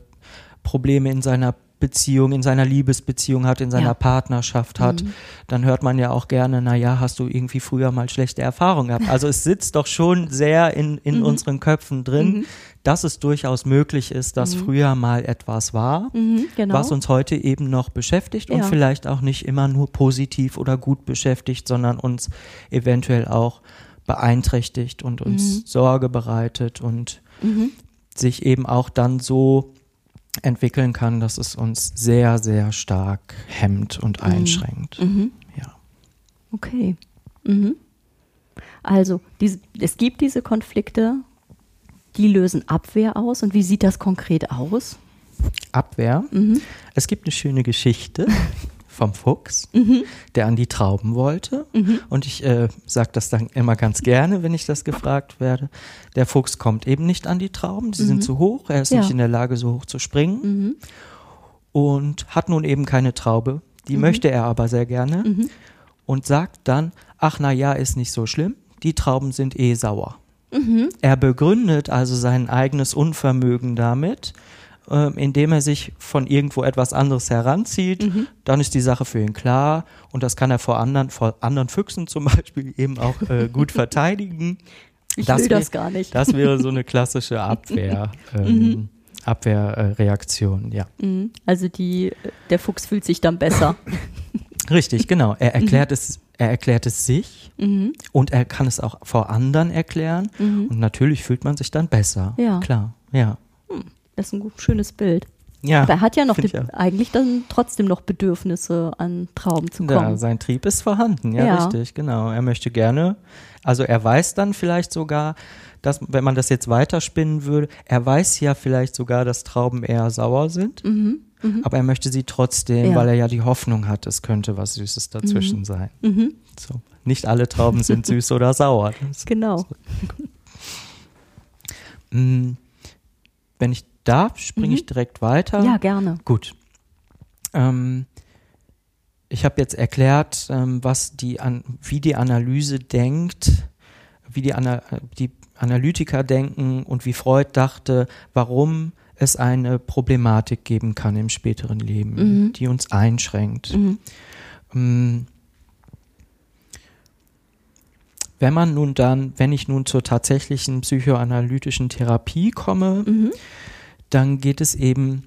Probleme in seiner Beziehung, in seiner Liebesbeziehung hat, in seiner
Ja.
Partnerschaft hat,
Mhm.
dann hört man ja auch gerne, na ja, hast du irgendwie früher mal schlechte Erfahrungen gehabt. Also es sitzt doch schon sehr in, in
Mhm.
unseren Köpfen drin,
Mhm.
dass es durchaus möglich ist, dass
Mhm.
früher mal etwas war,
Mhm, genau.
was uns heute eben noch beschäftigt und
Ja.
vielleicht auch nicht immer nur positiv oder gut beschäftigt, sondern uns eventuell auch beeinträchtigt und uns
Mhm.
Sorge bereitet und sich eben auch dann so entwickeln kann, dass es uns sehr, sehr stark hemmt und einschränkt.
Mhm.
Ja.
Okay. Mhm. Also, diese, es gibt diese Konflikte, die lösen Abwehr aus. Und wie sieht das konkret aus?
Abwehr.
Mhm.
Es gibt eine schöne Geschichte vom Fuchs,
Mhm.
der an die Trauben wollte.
Mhm.
Und ich äh, sage das dann immer ganz gerne, wenn ich das gefragt werde. Der Fuchs kommt eben nicht an die Trauben, sie
Mhm.
sind zu hoch, er ist
Ja.
nicht in der Lage, so hoch zu springen
Mhm.
und hat nun eben keine Traube. Die
Mhm.
möchte er aber sehr gerne
Mhm.
und sagt dann, ach na ja, ist nicht so schlimm, die Trauben sind eh sauer. Er begründet also sein eigenes Unvermögen damit, ähm, indem er sich von irgendwo etwas anderes heranzieht.
Mhm.
Dann ist die Sache für ihn klar und das kann er vor anderen, vor anderen Füchsen zum Beispiel eben auch äh, gut verteidigen.
Ich
Das
will das gar nicht.
Das wäre so eine klassische Abwehr, ähm, Abwehrreaktion, ja.
Mhm. Also die, der Fuchs fühlt sich dann besser.
Richtig, genau. Er erklärt es, er erklärt es sich
mhm.
und er kann es auch vor anderen erklären
Mhm.
und natürlich fühlt man sich dann besser.
Ja.
Klar, ja.
Das ist ein gut, schönes Bild.
Ja,
Aber er hat ja noch die, eigentlich dann trotzdem noch Bedürfnisse an Trauben zu
Ja,
kommen.
sein Trieb ist vorhanden, ja,
Ja.
richtig, genau. Er möchte gerne, also er weiß dann vielleicht sogar, dass, wenn man das jetzt weiterspinnen würde, er weiß ja vielleicht sogar, dass Trauben eher sauer sind,
Mhm. Mhm.
aber er möchte sie trotzdem,
Ja.
weil er ja die Hoffnung hat, es könnte was Süßes dazwischen sein.
Mhm.
So. Nicht alle Trauben sind süß oder sauer.
Genau.
Mm, Wenn ich darf, springe
Mhm.
ich direkt weiter.
Ja, gerne.
Gut. Ähm, ich habe jetzt erklärt, ähm, was die an, wie die Analyse denkt, wie die, Ana die Analytiker denken und wie Freud dachte, warum es eine Problematik geben kann im späteren Leben,
Mhm.
die uns einschränkt.
Mhm.
Mm. Wenn man nun dann, wenn ich nun zur tatsächlichen psychoanalytischen Therapie komme,
Mhm.
Dann geht es eben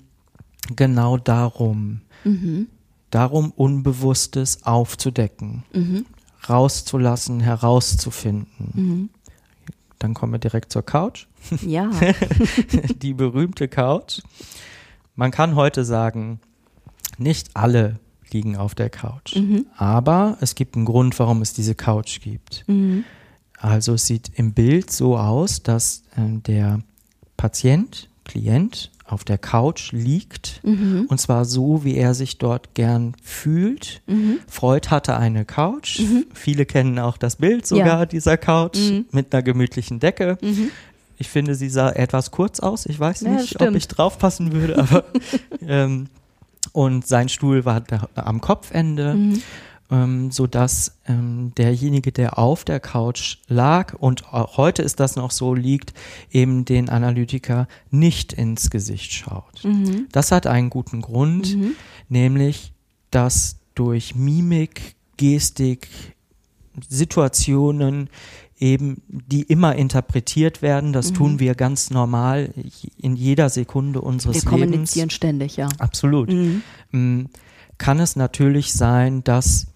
genau darum,
Mhm.
darum Unbewusstes aufzudecken,
Mhm.
rauszulassen, herauszufinden.
Mhm.
Dann kommen wir direkt zur Couch,
Ja.
die berühmte Couch. Man kann heute sagen, nicht alle liegen auf der Couch,
Mhm.
aber es gibt einen Grund, warum es diese Couch gibt.
Mhm.
Also es sieht im Bild so aus, dass äh, der Patient, Klient auf der Couch liegt
Mhm.
und zwar so, wie er sich dort gern fühlt.
Mhm.
Freud hatte eine Couch.
Mhm.
Viele kennen auch das Bild sogar
Ja.
dieser Couch
Mhm.
mit einer gemütlichen Decke.
Mhm.
Ich finde, sie sah etwas kurz aus. Ich weiß
Ja,
nicht, ob ich draufpassen würde, aber ähm, und sein Stuhl war am Kopfende
Mhm.
Ähm, so dass ähm, derjenige, der auf der Couch lag und auch heute ist das noch so liegt, eben den Analytiker nicht ins Gesicht schaut.
Mhm.
Das hat einen guten Grund,
Mhm.
nämlich dass durch Mimik, Gestik, Situationen eben, die immer interpretiert werden, das
Mhm.
tun wir ganz normal in jeder Sekunde unseres
Wir
Lebens.
kommunizieren ständig, ja.
Absolut
Mhm.
m, kann es natürlich sein, dass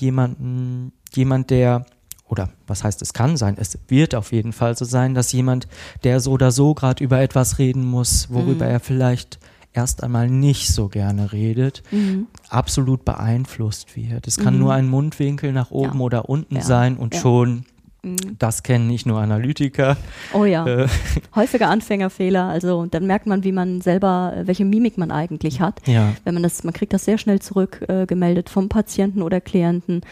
jemanden, jemand, der, oder was heißt es kann sein, es wird auf jeden Fall so sein, dass jemand, der so oder so gerade über etwas reden muss, worüber
Mhm.
er vielleicht erst einmal nicht so gerne redet,
Mhm.
absolut beeinflusst wird. Es kann
Mhm.
nur ein Mundwinkel nach oben
Ja.
oder unten
Ja.
sein und
Ja.
schon,
Mhm.
das kennen nicht nur Analytiker.
Oh ja.
Äh,
Häufiger Anfängerfehler. Also dann merkt man, wie man selber, äh, welche Mimik man eigentlich hat.
ja,
Wenn man das, man kriegt das sehr schnell zurückgemeldet äh, vom Patienten oder Klienten.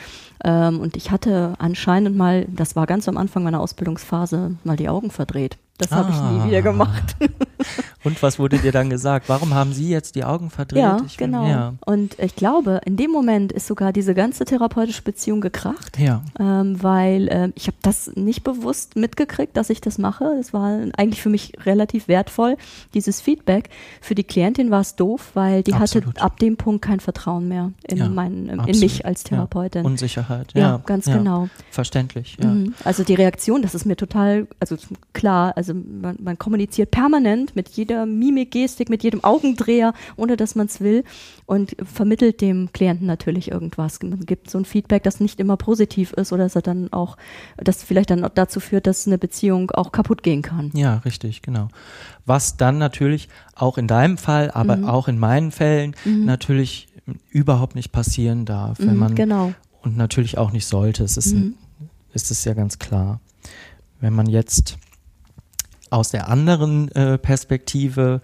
Ähm, und ich hatte anscheinend mal, das war ganz am Anfang meiner Ausbildungsphase, mal die Augen verdreht. Das habe ich
Ah.
nie wieder gemacht.
Und was wurde dir dann gesagt? Warum haben Sie jetzt die Augen verdreht?
Ja,
Ich
genau.
Ja,
Und ich glaube, in dem Moment ist sogar diese ganze therapeutische Beziehung gekracht,
ja.
ähm, weil ähm, ich habe das nicht bewusst mitgekriegt, dass ich das mache. Das war eigentlich für mich relativ wertvoll, dieses Feedback. Für die Klientin war es doof, weil die
Absolut.
hatte ab dem Punkt kein Vertrauen mehr in,
Ja,
meinen, in mich als. Therapeutin.
Unsicherheit.
ja, ganz genau.
Verständlich, ja.
Mhm. Also die Reaktion, das ist mir total, also klar, also man, man kommuniziert permanent mit jeder Mimik, Gestik, mit jedem Augendreher, ohne dass man es will und vermittelt dem Klienten natürlich irgendwas. Man gibt so ein Feedback, das nicht immer positiv ist oder dass er dann auch, das vielleicht dann auch dazu führt, dass eine Beziehung auch kaputt gehen kann.
Ja, richtig, genau. Was dann natürlich auch in deinem Fall, aber
Mhm.
auch in meinen Fällen
Mhm.
natürlich überhaupt nicht passieren darf, wenn
Mhm,
man
genau.
und natürlich auch nicht sollte. Es ist,
Mhm.
ist es ja ganz klar. Wenn man jetzt aus der anderen äh, Perspektive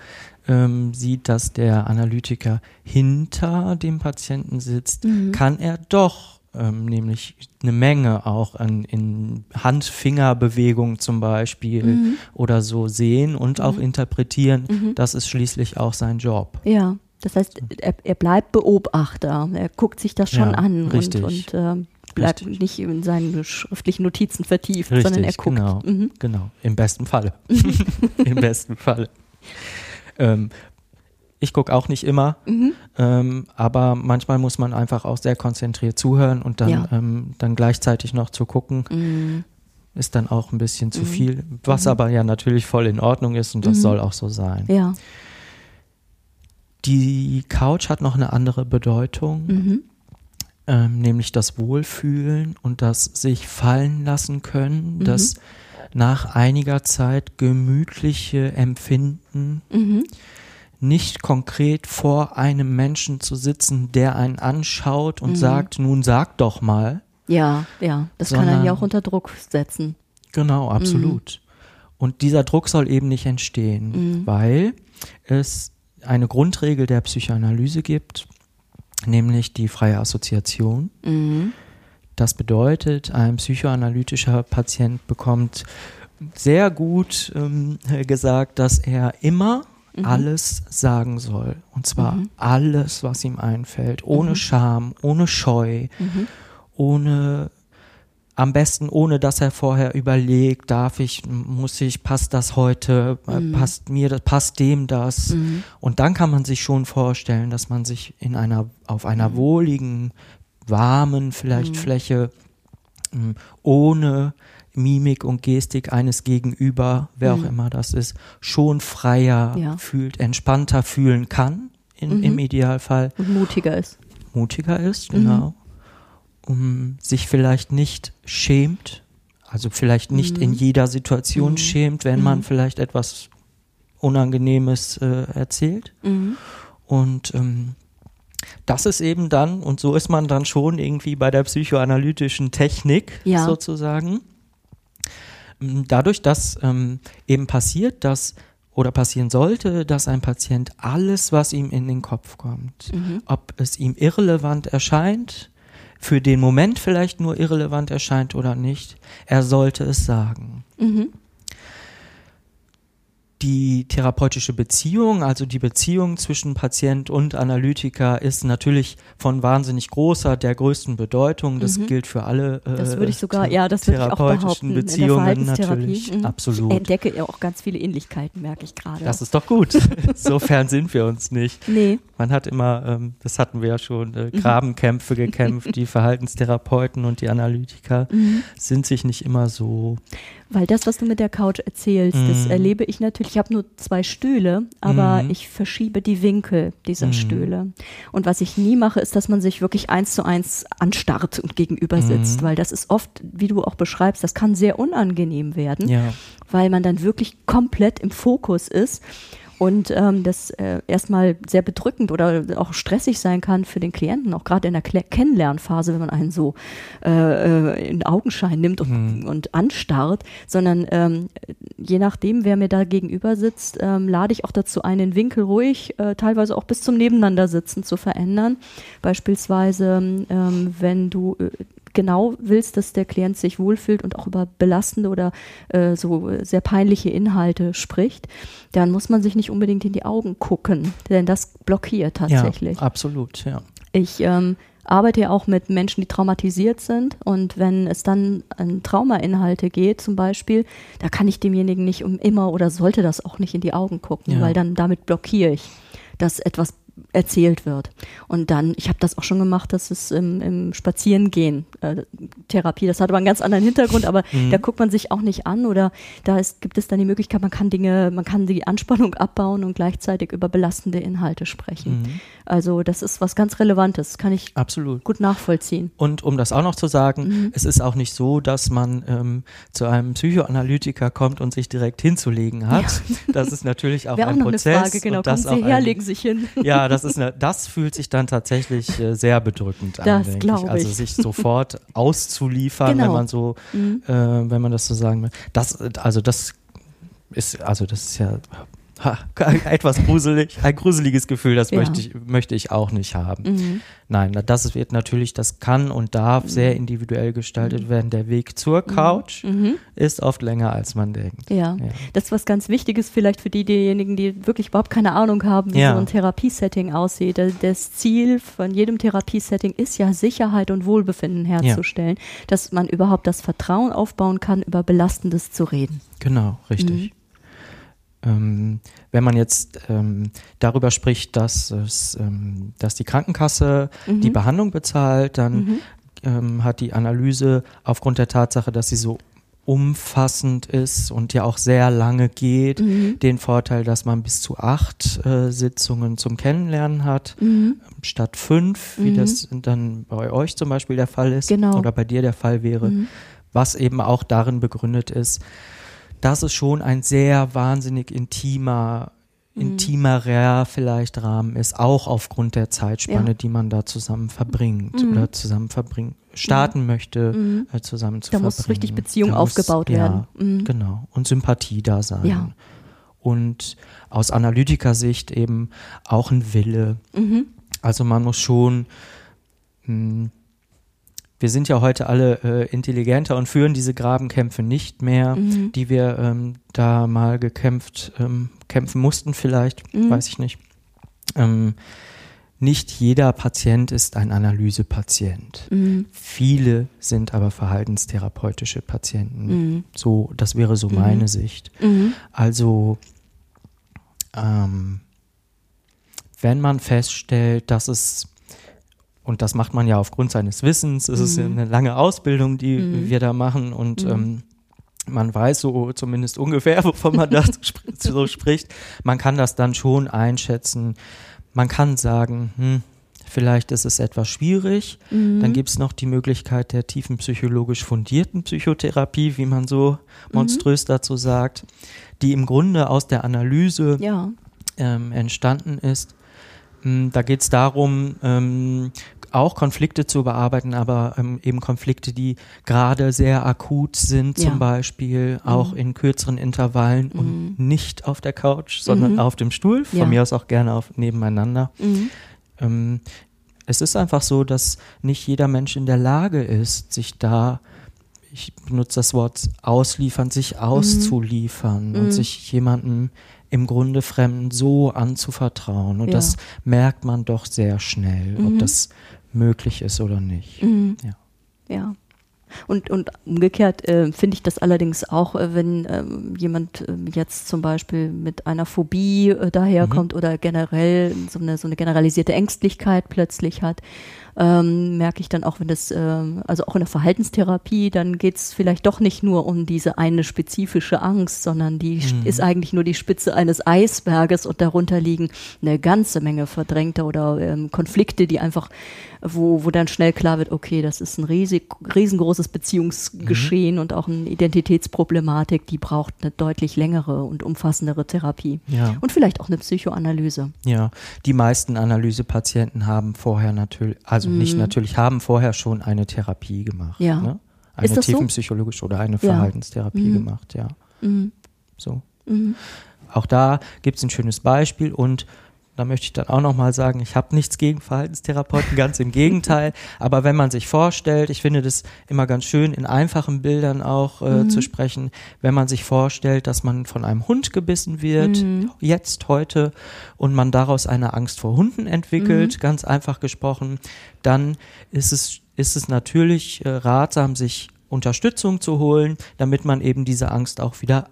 ähm, sieht, dass der Analytiker hinter dem Patienten sitzt,
Mhm.
kann er doch ähm, nämlich eine Menge auch an, in Hand-Finger-Bewegungen zum Beispiel
Mhm.
oder so sehen und auch
Mhm.
interpretieren.
Mhm.
Das ist schließlich auch sein Job.
Ja, das heißt, er, er bleibt Beobachter. Er guckt sich das schon
Ja,
an
richtig.
und, und ähm, bleibt
Richtig.
nicht in seinen schriftlichen Notizen vertieft,
Richtig,
sondern er guckt.
genau.
Mhm.
Genau, im besten Falle. Im besten Falle. Ähm, ich gucke auch nicht immer,
Mhm.
ähm, aber manchmal muss man einfach auch sehr konzentriert zuhören und dann,
Ja.
ähm, dann gleichzeitig noch zu gucken,
Mhm.
ist dann auch ein bisschen zu
Mhm.
viel, was
Mhm.
aber ja natürlich voll in Ordnung ist und das
Mhm.
soll auch so sein.
Ja.
Die Couch hat noch eine andere Bedeutung. Ähm, nämlich das Wohlfühlen und das sich fallen lassen können,
Mhm.
das nach einiger Zeit gemütliche Empfinden,
Mhm.
nicht konkret vor einem Menschen zu sitzen, der einen anschaut und
Mhm.
sagt, nun sag doch mal.
Ja, ja. Das kann einen ja
Sondern-
auch unter Druck setzen.
Genau, absolut. Und dieser Druck soll eben nicht entstehen,
Mhm.
weil es eine Grundregel der Psychoanalyse gibt, nämlich die freie Assoziation.
Mhm.
Das bedeutet, ein psychoanalytischer Patient bekommt sehr gut ähm, gesagt, dass er immer
Mhm.
alles sagen soll. Und zwar
Mhm.
alles, was ihm einfällt, ohne
Mhm.
Scham, ohne Scheu,
Mhm.
ohne am besten ohne dass er vorher überlegt, darf ich, muss ich, passt das heute, äh,
Mhm.
passt mir das, passt dem das.
Mhm.
Und dann kann man sich schon vorstellen, dass man sich in einer, auf einer wohligen, warmen vielleicht
Mhm.
Fläche ähm, ohne Mimik und Gestik eines Gegenüber, wer
Mhm.
auch immer das ist, schon freier
Ja.
fühlt, entspannter fühlen kann, in,
Mhm.
im Idealfall
Und mutiger ist.
mutiger ist,
Mhm.
genau, um sich vielleicht nicht schämt, also vielleicht nicht
Mhm.
in jeder Situation
Mhm.
schämt, wenn man
Mhm.
vielleicht etwas Unangenehmes äh, erzählt.
Mhm.
Und ähm, das ist eben dann, und so ist man dann schon irgendwie bei der psychoanalytischen Technik
Ja.
sozusagen. Dadurch, dass ähm, eben passiert, dass oder passieren sollte, dass ein Patient alles, was ihm in den Kopf kommt,
Mhm.
ob es ihm irrelevant erscheint, für den Moment vielleicht nur irrelevant erscheint oder nicht, er sollte es sagen.
Mhm.
Die therapeutische Beziehung, also die Beziehung zwischen Patient und Analytiker, ist natürlich von wahnsinnig großer, der größten Bedeutung. Das
Mhm.
gilt für alle äh,
Das würde ich sogar, ja, das würde ich auch
therapeutischen Beziehungen natürlich.
Mhm.
Absolut.
Ich entdecke ja auch ganz viele Ähnlichkeiten, merke ich gerade.
Das ist doch gut. Sofern sind wir uns nicht.
nee.
Man hat immer, ähm, das hatten wir ja schon, äh,
Mhm.
Grabenkämpfe gekämpft. die Verhaltenstherapeuten und die Analytiker
Mhm.
sind sich nicht immer so.
Weil das, was du mit der Couch erzählst, das
Mhm.
erlebe ich natürlich. Ich habe nur zwei Stühle, aber
Mhm.
ich verschiebe die Winkel dieser
Mhm.
Stühle. Und was ich nie mache, ist, dass man sich wirklich eins zu eins anstarrt und gegenüber sitzt,
Mhm.
weil das ist oft, wie du auch beschreibst, das kann sehr unangenehm werden,
Ja.
weil man dann wirklich komplett im Fokus ist. Und ähm, das äh, erstmal sehr bedrückend oder auch stressig sein kann für den Klienten, auch gerade in der Kle Kennenlernphase, wenn man einen so äh, äh, in Augenschein nimmt und,
Mhm.
und anstarrt, sondern ähm, je nachdem, wer mir da gegenüber sitzt, ähm, lade ich auch dazu ein, den Winkel ruhig, äh, teilweise auch bis zum Nebeneinandersitzen zu verändern. Beispielsweise, ähm, wenn du äh, genau willst, dass der Klient sich wohlfühlt und auch über belastende oder äh, so sehr peinliche Inhalte spricht, dann muss man sich nicht unbedingt in die Augen gucken, denn das blockiert tatsächlich.
Ja, absolut, ja.
Ich ähm, arbeite ja auch mit Menschen, die traumatisiert sind und wenn es dann an Traumainhalte geht zum Beispiel, da kann ich demjenigen nicht um immer oder sollte das auch nicht in die Augen gucken,
Ja.
weil dann damit blockiere ich, dass etwas erzählt wird. Und dann, ich habe das auch schon gemacht, dass es im, im Spazierengehen äh, Therapie, das hat aber einen ganz anderen Hintergrund, aber
Mhm.
da guckt man sich auch nicht an oder da ist, gibt es dann die Möglichkeit, man kann Dinge, man kann die Anspannung abbauen und gleichzeitig über belastende Inhalte sprechen.
Mhm.
Also das ist was ganz Relevantes, kann ich
Absolut.
gut nachvollziehen.
Und um das auch noch zu sagen,
Mhm.
es ist auch nicht so, dass man ähm, zu einem Psychoanalytiker kommt und sich direkt hinzulegen hat. Das ist natürlich auch
Wäre auch
ein
noch
Prozess.
eine Frage, genau.
und das
Kommen Sie
auch
her,
ein-
legen sich hin.
Ja, das ist eine, das fühlt sich dann tatsächlich äh, sehr bedrückend an,
Das
denke
glaub
ich. Also
ich.
sich sofort auszuliefern, wenn
Genau.
man so,
Mhm.
äh, wenn man das so sagen will. Das, also das ist, also das ist ja ha, etwas gruselig, ein gruseliges Gefühl, das
Ja.
möchte ich, möchte ich auch nicht haben.
Mhm.
Nein, das wird natürlich, das kann und darf sehr individuell gestaltet werden. Der Weg zur Couch
Mhm.
ist oft länger, als man denkt.
Ja.
Ja.
das ist was ganz Wichtiges vielleicht für die, diejenigen, die wirklich überhaupt keine Ahnung haben, wie
Ja.
so ein Therapiesetting aussieht. Da- Das Ziel von jedem Therapiesetting ist ja Sicherheit und Wohlbefinden herzustellen, dass man überhaupt das Vertrauen aufbauen kann, über Belastendes zu reden.
Genau, richtig. Ähm, wenn man jetzt ähm, darüber spricht, dass, es, ähm, dass die Krankenkasse
Mhm.
die Behandlung bezahlt, dann
Mhm.
ähm, hat die Analyse aufgrund der Tatsache, dass sie so umfassend ist und ja auch sehr lange geht.
Mhm.
Den Vorteil, dass man bis zu acht äh, Sitzungen zum Kennenlernen hat,
Mhm.
statt fünf, wie
Mhm.
das dann bei euch zum Beispiel der Fall ist
Genau.
oder bei dir der Fall wäre,
Mhm.
was eben auch darin begründet ist, dass es schon ein sehr wahnsinnig intimer,
Mhm.
intimerer vielleicht Rahmen ist, auch aufgrund der Zeitspanne,
Ja.
die man da zusammen verbringt
Mhm.
oder zusammen verbringt, starten möchte,
Mhm.
äh, zusammen zu
Da
verbringen.
muss richtig Beziehung
Da muss-
aufgebaut
ja,
werden. Mhm.
Genau. Und Sympathie da sein.
Ja.
Und aus Analytikersicht eben auch ein Wille.
Mhm.
Also man muss schon, mh, wir sind ja heute alle äh, intelligenter und führen diese Grabenkämpfe nicht mehr,
Mhm.
die wir ähm, da mal gekämpft, ähm, kämpfen mussten vielleicht,
Mhm.
weiß ich nicht. Ähm, nicht jeder Patient ist ein Analysepatient.
Mhm.
Viele sind aber verhaltenstherapeutische Patienten.
Mhm.
So, das wäre so
Mhm.
meine Sicht.
Mhm.
Also, ähm, wenn man feststellt, dass es, und das macht man ja aufgrund seines Wissens, es ist
Mhm.
eine lange Ausbildung, die
Mhm.
wir da machen und
Mhm.
ähm, man weiß so zumindest ungefähr, wovon man da so spricht. Man kann das dann schon einschätzen. Man kann sagen, hm, vielleicht ist es etwas schwierig.
Mhm.
Dann gibt es noch die Möglichkeit der tiefen psychologisch fundierten Psychotherapie, wie man so
Mhm.
monströs dazu sagt, die im Grunde aus der Analyse
Ja.
ähm, entstanden ist. Mm, Da geht es darum, ähm, auch Konflikte zu bearbeiten, aber ähm, eben Konflikte, die gerade sehr akut sind,
Ja.
zum Beispiel auch
Mhm.
in kürzeren Intervallen und nicht auf der Couch, sondern
Mhm.
auf dem Stuhl, von
Ja.
mir aus auch gerne auf, nebeneinander.
Mhm.
Ähm, es ist einfach so, dass nicht jeder Mensch in der Lage ist, sich da, ich benutze das Wort ausliefern, sich auszuliefern
Mhm.
und sich jemandem im Grunde Fremden so anzuvertrauen. Und
Ja.
das merkt man doch sehr schnell,
Mhm.
ob das möglich ist oder nicht.
Mhm.
Ja.
Ja. Und, und umgekehrt äh, finde ich das allerdings auch, äh, wenn ähm, jemand ähm, jetzt zum Beispiel mit einer Phobie äh, daherkommt oder generell so eine, so eine generalisierte Ängstlichkeit plötzlich hat, ähm, merke ich dann auch, wenn das, ähm, also auch in der Verhaltenstherapie, dann geht es vielleicht doch nicht nur um diese eine spezifische Angst, sondern die
Mhm.
ist eigentlich nur die Spitze eines Eisberges und darunter liegen eine ganze Menge verdrängter oder ähm, Konflikte, die einfach, wo, wo dann schnell klar wird, okay, das ist ein riesig, riesengroßes Beziehungsgeschehen und auch eine Identitätsproblematik, die braucht eine deutlich längere und umfassendere Therapie.
Ja.
Und vielleicht auch eine Psychoanalyse.
Ja, die meisten Analysepatienten haben vorher natürlich, also nicht
Mhm.
natürlich, haben vorher schon eine Therapie gemacht.
Ja.
Ne? Eine
das so?
tiefenpsychologische oder eine
Ja.
Verhaltenstherapie
Mhm.
gemacht, ja.
Mhm.
So.
Mhm.
Auch da gibt es ein schönes Beispiel und da möchte ich dann auch nochmal sagen, ich habe nichts gegen Verhaltenstherapeuten, ganz im Gegenteil. Aber wenn man sich vorstellt, ich finde das immer ganz schön, in einfachen Bildern auch äh,
Mhm.
zu sprechen, wenn man sich vorstellt, dass man von einem Hund gebissen wird,
Mhm.
jetzt, heute, und man daraus eine Angst vor Hunden entwickelt,
Mhm.
ganz einfach gesprochen, dann ist es, ist es natürlich äh, ratsam, sich Unterstützung zu holen, damit man eben diese Angst auch wieder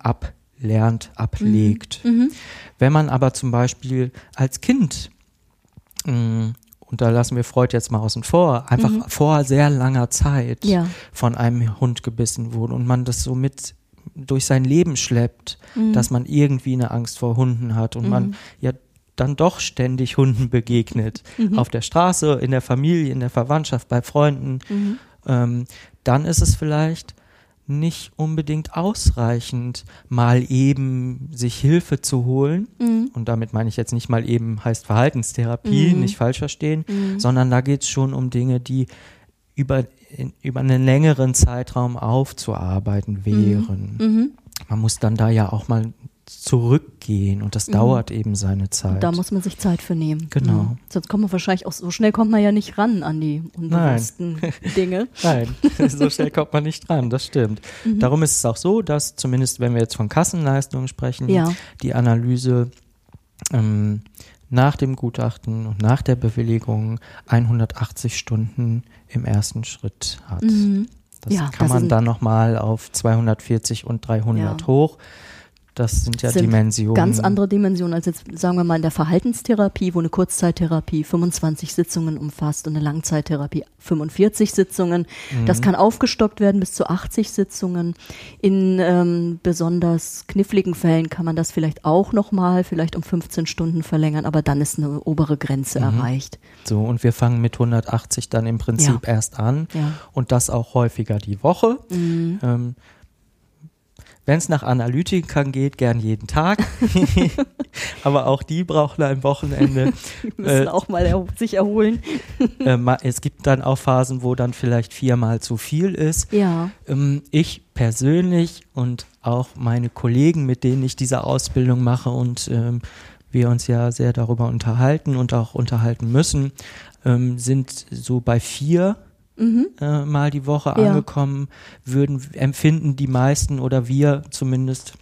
ablernt, ablegt.
Mhm.
Wenn man aber zum Beispiel als Kind, mh, und da lassen wir Freud jetzt mal außen vor, einfach
Mhm.
vor sehr langer Zeit
Ja.
von einem Hund gebissen wurde und man das so mit durch sein Leben schleppt,
Mhm.
dass man irgendwie eine Angst vor Hunden hat und man
Mhm.
ja dann doch ständig Hunden begegnet.
Mhm.
Auf der Straße, in der Familie, in der Verwandtschaft, bei Freunden,
Mhm.
ähm, dann ist es vielleicht nicht unbedingt ausreichend, mal eben sich Hilfe zu holen.
Mhm.
Und damit meine ich jetzt nicht mal eben heißt Verhaltenstherapie,
Mhm.
nicht falsch verstehen,
Mhm.
sondern da geht es schon um Dinge, die über, über einen längeren Zeitraum aufzuarbeiten wären.
Mhm.
Man muss dann da ja auch mal zurückgehen und das
Mhm.
dauert eben seine Zeit.
Da muss man sich Zeit für nehmen.
Genau.
Ja. Sonst kommt man wahrscheinlich auch so schnell kommt man ja nicht ran an die unbewussten Dinge.
Nein, so schnell kommt man nicht dran, das stimmt.
Mhm.
Darum ist es auch so, dass zumindest wenn wir jetzt von Kassenleistungen sprechen,
Ja.
die Analyse ähm, nach dem Gutachten und nach der Bewilligung 180 Stunden im ersten Schritt hat.
Mhm.
Das
Ja,
kann
das
man dann nochmal auf 240 und 300
Ja.
hoch. Das sind ja
sind
Dimensionen.
Ganz andere Dimensionen als jetzt, sagen wir mal, in der Verhaltenstherapie, wo eine Kurzzeittherapie 25 Sitzungen umfasst und eine Langzeittherapie 45 Sitzungen.
Mhm.
Das kann aufgestockt werden bis zu 80 Sitzungen. In ähm, besonders kniffligen Fällen kann man das vielleicht auch nochmal, vielleicht um 15 Stunden verlängern, aber dann ist eine obere Grenze
Mhm.
erreicht.
So, und wir fangen mit 180 dann im Prinzip erst an.
Ja.
Und das auch häufiger die Woche.
Mhm.
Ähm, Wenn es nach Analytikern geht, gern jeden Tag. Aber auch die brauchen ein Wochenende.
Die müssen
Äh,
auch mal er sich erholen.
äh, es gibt dann auch Phasen, wo dann vielleicht viermal zu viel ist.
Ja.
Ähm, ich persönlich und auch meine Kollegen, mit denen ich diese Ausbildung mache und ähm, wir uns ja sehr darüber unterhalten und auch unterhalten müssen, ähm, sind so bei vier
Mhm.
äh, Mal die Woche
Ja.
angekommen, würden empfinden die meisten oder wir zumindest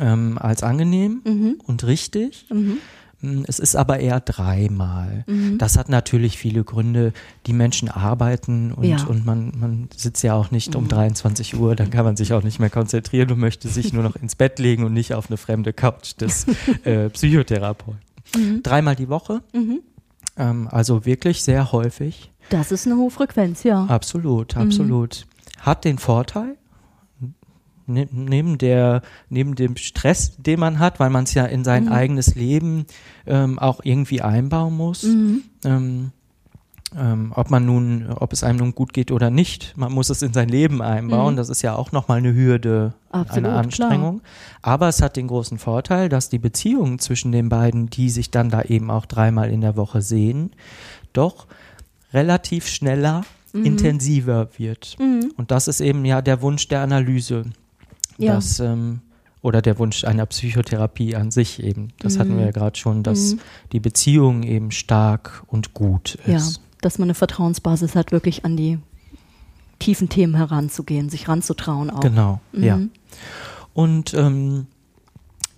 ähm, als angenehm
Mhm.
und richtig.
Mhm.
Mm, Es ist aber eher dreimal.
Mhm.
Das hat natürlich viele Gründe. Die Menschen arbeiten und,
Ja.
und man, man sitzt ja auch nicht um
Mhm.
23 Uhr, dann kann man sich auch nicht mehr konzentrieren und möchte sich nur noch ins Bett legen und nicht auf eine fremde Couch des äh, Psychotherapeuten.
Mhm.
Dreimal die Woche,
Mhm.
ähm, also wirklich sehr häufig.
Das ist eine hohe Frequenz, ja.
Absolut,
Mhm.
absolut. Hat den Vorteil, ne, neben, der, neben dem Stress, den man hat, weil man es ja in sein
Mhm.
eigenes Leben ähm, auch irgendwie einbauen muss.
Mhm.
Ähm, ähm, ob man nun, ob es einem nun gut geht oder nicht, man muss es in sein Leben einbauen.
Mhm.
Das ist ja auch nochmal eine Hürde,
Absolut,
eine Anstrengung. Aber es hat den großen Vorteil, dass die Beziehung zwischen den beiden, die sich dann da eben auch dreimal in der Woche sehen, doch relativ schneller, intensiver wird.
Mhm.
Und das ist eben ja der Wunsch der Analyse.
Ja.
Dass, ähm, oder der Wunsch einer Psychotherapie an sich eben. Das hatten
Mhm.
wir ja gerade schon, dass
Mhm.
die Beziehung eben stark und gut
Ja,
ist.
dass man eine Vertrauensbasis hat, wirklich an die tiefen Themen heranzugehen, sich ranzutrauen auch.
Genau,
Mhm.
ja. Und ähm,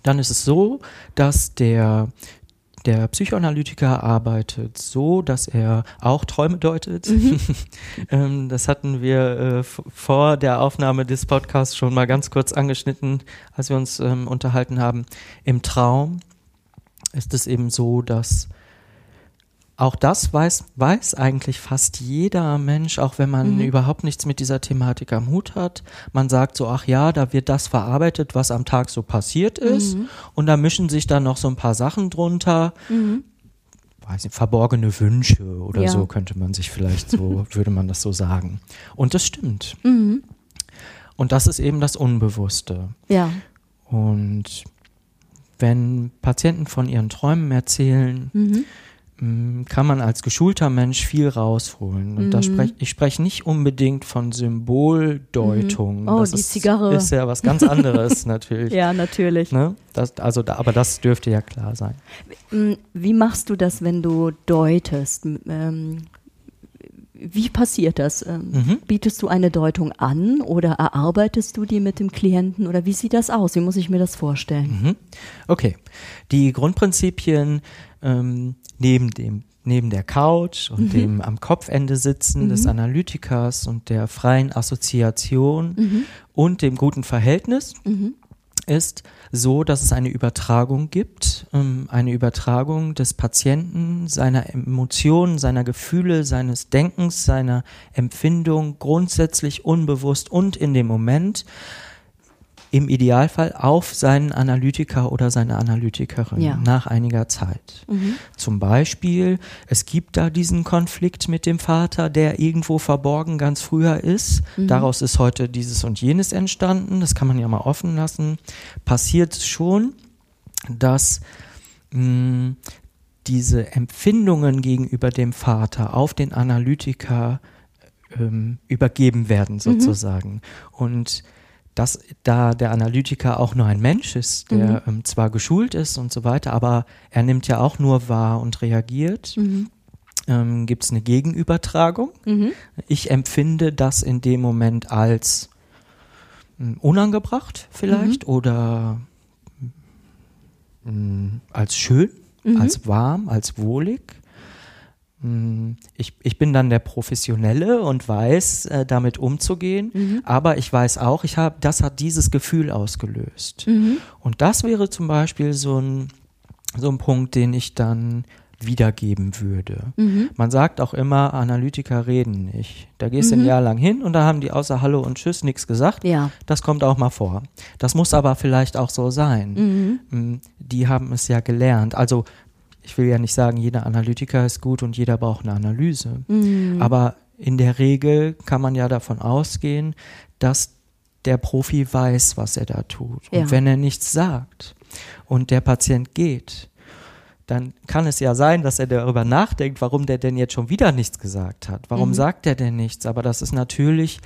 dann ist es so, dass der, der Psychoanalytiker arbeitet so, dass er auch Träume deutet.
Mhm.
ähm, das hatten wir äh, vor der Aufnahme des Podcasts schon mal ganz kurz angeschnitten, als wir uns ähm, unterhalten haben. Im Traum ist es eben so, dass auch das weiß, weiß eigentlich fast jeder Mensch, auch wenn man
Mhm.
überhaupt nichts mit dieser Thematik am Hut hat. Man sagt so, ach ja, da wird das verarbeitet, was am Tag so passiert ist.
Mhm.
Und da mischen sich dann noch so ein paar Sachen drunter.
Mhm.
Weiß nicht, verborgene Wünsche oder
Ja.
so könnte man sich vielleicht so, würde man das so sagen. Und das stimmt.
Mhm.
Und das ist eben das Unbewusste.
Ja.
Und wenn Patienten von ihren Träumen erzählen,
Mhm.
Kann man als geschulter Mensch viel rausholen. Und da
Mhm.
sprech, ich spreche nicht unbedingt von Symboldeutung.
Mhm. Oh,
das
die
ist,
Zigarre.
ist ja was ganz anderes natürlich.
Ja, natürlich.
Ne? Das, also da, aber das dürfte ja klar sein.
Mm, Wie machst du das, wenn du deutest? Ähm, wie passiert das? Ähm,
Mhm.
Bietest du eine Deutung an oder erarbeitest du die mit dem Klienten oder wie sieht das aus? Wie muss ich mir das vorstellen?
Mhm. Okay. Die Grundprinzipien ähm, neben dem neben der Couch und
Mhm.
dem am Kopfende sitzen des
Mhm.
Analytikers und der freien Assoziation
Mhm.
und dem guten Verhältnis
Mhm.
ist so, dass es eine Übertragung gibt, ähm, eine Übertragung des Patienten, seiner Emotionen, seiner Gefühle, seines Denkens, seiner Empfindung grundsätzlich unbewusst und in dem Moment im Idealfall auf seinen Analytiker oder seine Analytikerin
Ja.
nach einiger Zeit.
Mhm.
Zum Beispiel, es gibt da diesen Konflikt mit dem Vater, der irgendwo verborgen ganz früher ist.
Mhm.
Daraus ist heute dieses und jenes entstanden. Das kann man ja mal offen lassen. Passiert schon, dass mh, diese Empfindungen gegenüber dem Vater auf den Analytiker ähm, übergeben werden, sozusagen. Und dass da der Analytiker auch nur ein Mensch ist, der ähm, zwar geschult ist und so weiter, aber er nimmt ja auch nur wahr und reagiert,
Mhm.
ähm, gibt es eine Gegenübertragung.
Mhm.
Ich empfinde das in dem Moment als mh, unangebracht vielleicht oder mh, als schön,
Mhm.
als warm, als wohlig. Mm, ich, ich bin dann der Professionelle und weiß, äh, damit umzugehen,
Mhm.
aber ich weiß auch, ich habe, das hat dieses Gefühl ausgelöst.
Mhm.
Und das wäre zum Beispiel so ein, so ein Punkt, den ich dann wiedergeben würde.
Mhm.
Man sagt auch immer, Analytiker reden nicht. Da gehst du ein Jahr lang hin und da haben die außer Hallo und Tschüss nichts gesagt.
Ja.
Das kommt auch mal vor. Das muss aber vielleicht auch so sein.
Mhm.
Mm, Die haben es ja gelernt. Also ich will ja nicht sagen, jeder Analytiker ist gut und jeder braucht eine Analyse.
Mhm.
Aber in der Regel kann man ja davon ausgehen, dass der Profi weiß, was er da tut. Und
Ja.
wenn er nichts sagt und der Patient geht, dann kann es ja sein, dass er darüber nachdenkt, warum der denn jetzt schon wieder nichts gesagt hat. Warum
Mhm.
sagt er denn nichts? Aber das ist natürlich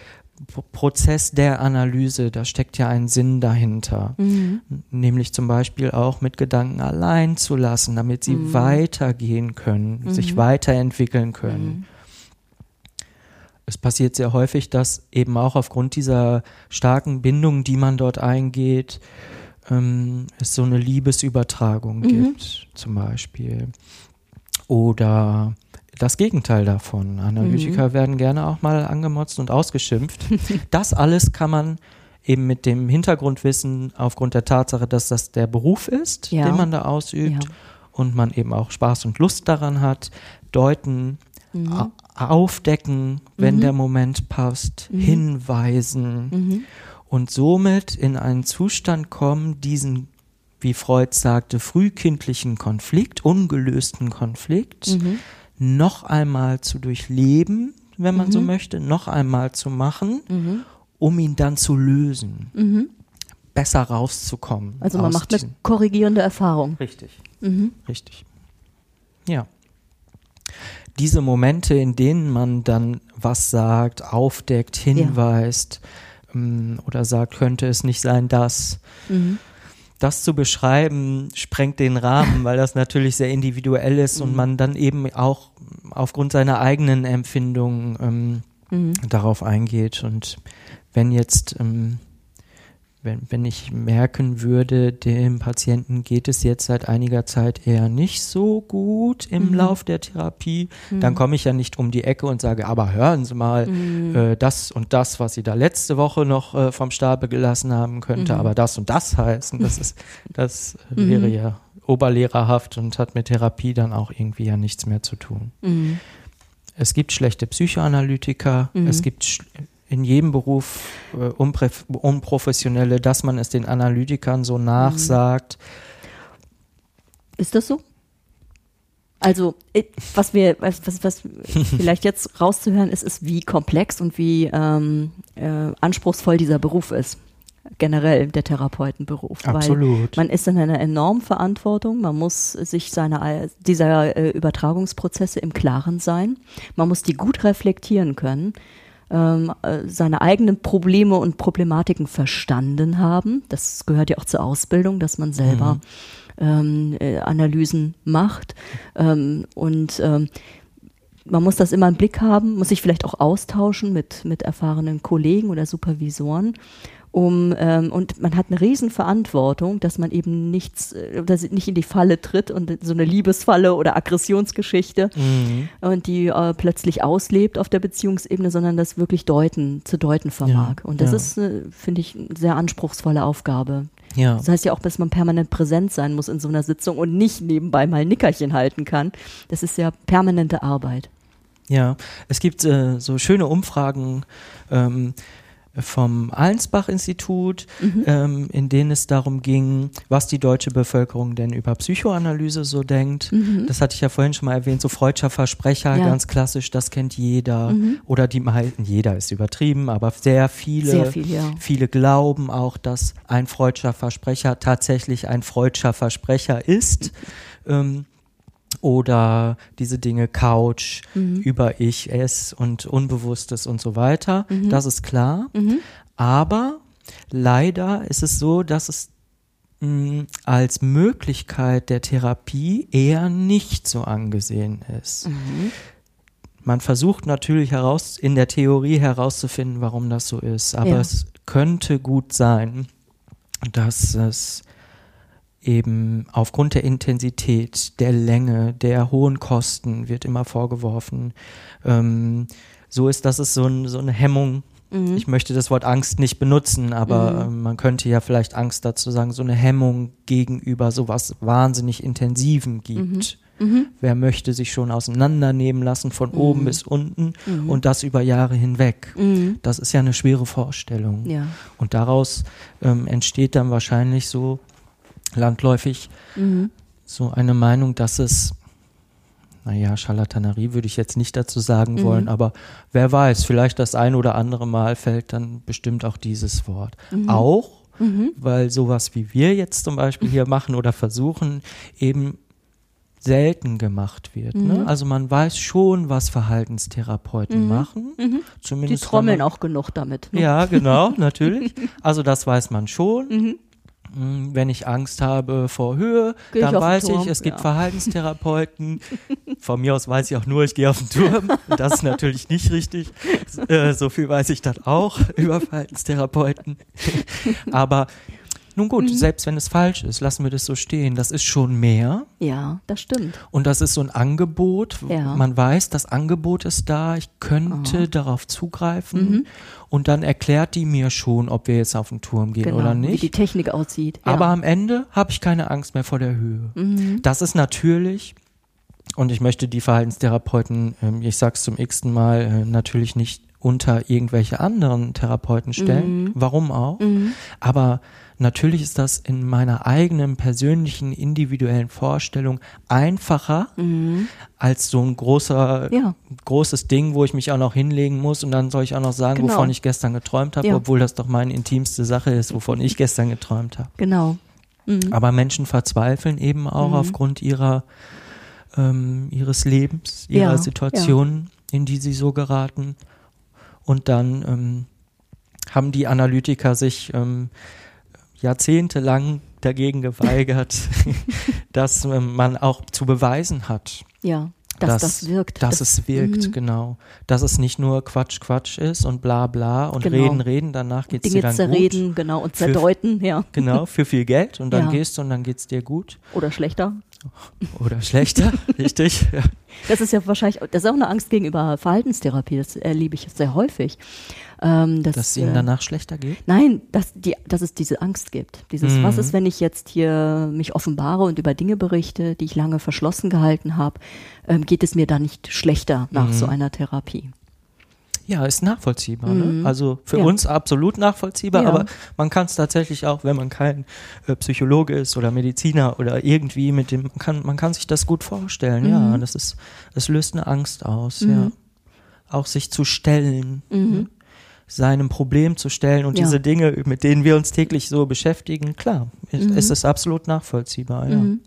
Prozess der Analyse. Da steckt ja ein Sinn dahinter.
Mhm.
Nämlich zum Beispiel auch mit Gedanken allein zu lassen, damit sie
Mhm.
weitergehen können, sich
Mhm.
weiterentwickeln können.
Mhm.
Es passiert sehr häufig, dass eben auch aufgrund dieser starken Bindung, die man dort eingeht, ähm, es so eine Liebesübertragung
Mhm.
gibt, zum Beispiel. Oder das Gegenteil davon. Analytiker
Mhm.
werden gerne auch mal angemotzt und ausgeschimpft. das alles kann man eben mit dem Hintergrundwissen aufgrund der Tatsache, dass das der Beruf ist,
Ja.
den man da ausübt
Ja.
und man eben auch Spaß und Lust daran hat, deuten,
Mhm.
aufdecken, wenn
Mhm.
der Moment passt,
Mhm.
hinweisen
Mhm.
und somit in einen Zustand kommen, diesen, wie Freud sagte, frühkindlichen Konflikt, ungelösten Konflikt,
Mhm.
Noch einmal zu durchleben, wenn man so
Mhm.
möchte, noch einmal zu machen,
Mhm.
um ihn dann zu lösen,
Mhm.
besser rauszukommen.
Also man macht eine korrigierende Erfahrung.
Richtig.
Mhm.
Richtig. Ja. Diese Momente, in denen man dann was sagt, aufdeckt, hinweist ähm, oder sagt, könnte es nicht sein, dass
Mhm.
Das zu beschreiben, sprengt den Rahmen, weil das natürlich sehr individuell ist und
Mhm.
man dann eben auch aufgrund seiner eigenen Empfindungen ähm,
Mhm.
darauf eingeht. Und wenn jetzt, ähm, wenn, wenn ich merken würde, dem Patienten geht es jetzt seit einiger Zeit eher nicht so gut im
Mhm.
Lauf der Therapie, dann komme ich ja nicht um die Ecke und sage, aber hören Sie mal,
Mhm.
äh, das und das, was Sie da letzte Woche noch äh, vom Stapel gelassen haben, könnte
Mhm.
aber das und das heißen. Das ist, das
Mhm.
wäre ja oberlehrerhaft und hat mit Therapie dann auch irgendwie ja nichts mehr zu tun.
Mhm.
Es gibt schlechte Psychoanalytiker,
Mhm.
es gibt in jedem Beruf äh, Unprofessionelle, dass man es den Analytikern so nachsagt.
Ist das so? Also, äh, was wir, was, was, vielleicht jetzt rauszuhören ist, ist, wie komplex und wie ähm, äh, anspruchsvoll dieser Beruf ist. Generell der Therapeutenberuf. Weil
Absolut.
man ist in einer enormen Verantwortung. Man muss sich seiner, dieser äh, Übertragungsprozesse im Klaren sein. Man muss die gut reflektieren können. Ähm, äh, seine eigenen Probleme und Problematiken verstanden haben. Das gehört ja auch zur Ausbildung, dass man selber ähm, äh, Analysen macht. Ähm, und ähm, man muss das immer im Blick haben, muss sich vielleicht auch austauschen mit, mit erfahrenen Kollegen oder Supervisoren. Um, ähm, und man hat eine Riesenverantwortung, dass man eben nichts, äh, dass nicht in die Falle tritt und so eine Liebesfalle oder Aggressionsgeschichte
Mhm.
und die äh, plötzlich auslebt auf der Beziehungsebene, sondern das wirklich deuten, zu deuten vermag.
Ja,
und das
ja.
ist, äh, finde ich, eine sehr anspruchsvolle Aufgabe.
Ja.
Das heißt ja auch, dass man permanent präsent sein muss in so einer Sitzung und nicht nebenbei mal ein Nickerchen halten kann. Das ist ja permanente Arbeit.
Ja, es gibt äh, so schöne Umfragen ähm, vom Allensbach-Institut,
Mhm.
ähm, in denen es darum ging, was die deutsche Bevölkerung denn über Psychoanalyse so denkt.
Mhm.
Das hatte ich ja vorhin schon mal erwähnt, so Freudscher Versprecher,
Ja.
ganz klassisch, das kennt jeder.
Mhm.
Oder die meisten, jeder ist übertrieben, aber sehr viele.
Sehr viel, ja.
Viele glauben auch, dass ein Freudscher Versprecher tatsächlich ein Freudscher Versprecher ist. Ähm, oder diese Dinge Couch,
Mhm.
über Ich, Es und Unbewusstes und so weiter. Das ist klar.
Mhm.
Aber leider ist es so, dass es mh, als Möglichkeit der Therapie eher nicht so angesehen ist.
Mhm.
Man versucht natürlich heraus, in der Theorie herauszufinden, warum das so ist. Aber
Ja.
es könnte gut sein, dass es eben aufgrund der Intensität, der Länge, der hohen Kosten wird immer vorgeworfen. Ähm, so ist, dass es so, ein, so eine Hemmung Mhm. Ich möchte das Wort Angst nicht benutzen, aber mhm. äh, man könnte ja vielleicht Angst dazu sagen, so eine Hemmung gegenüber sowas wahnsinnig Intensiven gibt. Mhm. mhm. Wer möchte sich schon auseinandernehmen lassen von mhm. oben bis unten mhm. und das über Jahre hinweg? Das ist ja eine schwere Vorstellung. Ja. Und daraus ähm, entsteht dann wahrscheinlich so landläufig so eine Meinung, dass es naja, Charlatanerie würde ich jetzt nicht dazu sagen mhm. wollen, aber wer weiß, vielleicht das ein oder andere Mal fällt dann bestimmt auch dieses Wort. Mhm. Auch, mhm. weil sowas wie wir jetzt zum Beispiel hier machen oder versuchen, eben selten gemacht wird. Ne? Mhm. Also man weiß schon, was Verhaltenstherapeuten mhm. machen.
Mhm. Zumindest Die trommeln man, auch genug damit.
Ne? Ja, genau, natürlich. Also das weiß man schon. Hm, wenn ich Angst habe vor Höhe, Geh dann ich weiß ich, es gibt ja. Verhaltenstherapeuten. Von mir aus weiß ich auch nur, ich gehe auf den Turm. Das ist natürlich nicht richtig. Äh, so viel weiß ich dann auch über Verhaltenstherapeuten. Aber nun gut, mhm. selbst wenn es falsch ist, lassen wir das so stehen. Das ist schon mehr.
Ja, das stimmt.
Und das ist so ein Angebot. Ja. Man weiß, das Angebot ist da. Ich könnte Aha. darauf zugreifen. Mhm. Und dann erklärt die mir schon, ob wir jetzt auf den Turm gehen genau, oder nicht. Wie
die Technik aussieht.
Ja. Aber am Ende habe ich keine Angst mehr vor der Höhe. Mhm. Das ist natürlich. Und ich möchte die Verhaltenstherapeuten, ähm, ich sag's zum x-ten Mal, äh, natürlich nicht unter irgendwelche anderen Therapeuten stellen. Mhm. Warum auch? Mhm. Aber Natürlich ist das in meiner eigenen persönlichen individuellen Vorstellung einfacher mhm. als so ein großer, ja. großes Ding, wo ich mich auch noch hinlegen muss und dann soll ich auch noch sagen, genau. wovon ich gestern geträumt habe, ja. obwohl das doch meine intimste Sache ist, wovon ich gestern geträumt habe.
Genau.
Mhm. Aber Menschen verzweifeln eben auch mhm. aufgrund ihrer ähm, ihres Lebens, ihrer ja. Situation, in die sie so geraten. Und dann ähm, haben die Analytiker sich ähm, jahrzehntelang dagegen geweigert, dass man auch zu beweisen hat.
Ja. Dass, dass das wirkt.
Dass das, es wirkt, mhm. genau. Dass es nicht nur Quatsch, Quatsch ist und bla bla und genau. reden, reden, danach geht es dir dann
zerreden, gut. genau, und zerdeuten,
für,
ja.
Genau, für viel Geld und dann ja. gehst du und dann geht es dir gut.
Oder schlechter.
Oder schlechter, richtig. Ja.
Das ist ja wahrscheinlich, das ist auch eine Angst gegenüber Verhaltenstherapie, das erlebe ich sehr häufig.
Ähm, dass, dass es ihnen äh, danach schlechter geht?
Nein, dass, die, dass es diese Angst gibt. Dieses, mhm. was ist, wenn ich jetzt hier mich offenbare und über Dinge berichte, die ich lange verschlossen gehalten habe, ähm, geht es mir da nicht schlechter nach mhm. so einer Therapie?
Ja, ist nachvollziehbar. Ne? Mhm. Ne? Also für ja. uns absolut nachvollziehbar, ja. aber man kann es tatsächlich auch, wenn man kein äh, Psychologe ist oder Mediziner oder irgendwie mit dem, man kann, man kann sich das gut vorstellen. Mhm. Ja, das ist, das löst eine Angst aus. Mhm. Ja, auch sich zu stellen. Seinem Problem zu stellen und ja. diese Dinge, mit denen wir uns täglich so beschäftigen, klar, ist, mhm. ist es absolut nachvollziehbar, ja. Mhm.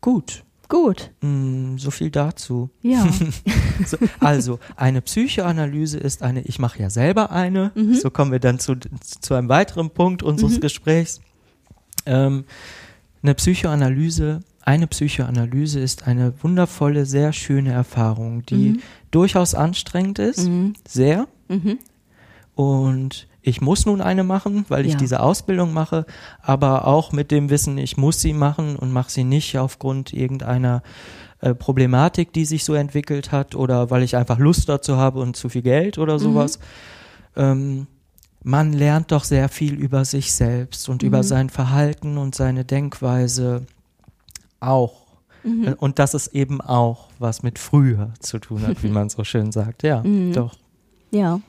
Gut.
Gut.
Mm, so viel dazu.
Ja.
so, also, eine Psychoanalyse ist eine, ich mache ja selber eine, mhm. so kommen wir dann zu, zu einem weiteren Punkt unseres mhm. Gesprächs. Ähm, eine Psychoanalyse eine Psychoanalyse ist eine wundervolle, sehr schöne Erfahrung, die mhm. Durchaus anstrengend ist, mhm. sehr. Mhm. Und ich muss nun eine machen, weil ich ja. diese Ausbildung mache, aber auch mit dem Wissen, ich muss sie machen und mache sie nicht aufgrund irgendeiner äh, Problematik, die sich so entwickelt hat oder weil ich einfach Lust dazu habe und zu viel Geld oder mhm. sowas. Ähm, man lernt doch sehr viel über sich selbst und über mhm. sein Verhalten und seine Denkweise auch. Mhm. Und dass es eben auch was mit früher zu tun hat, wie man so schön sagt. Ja, mhm. doch.
Ja.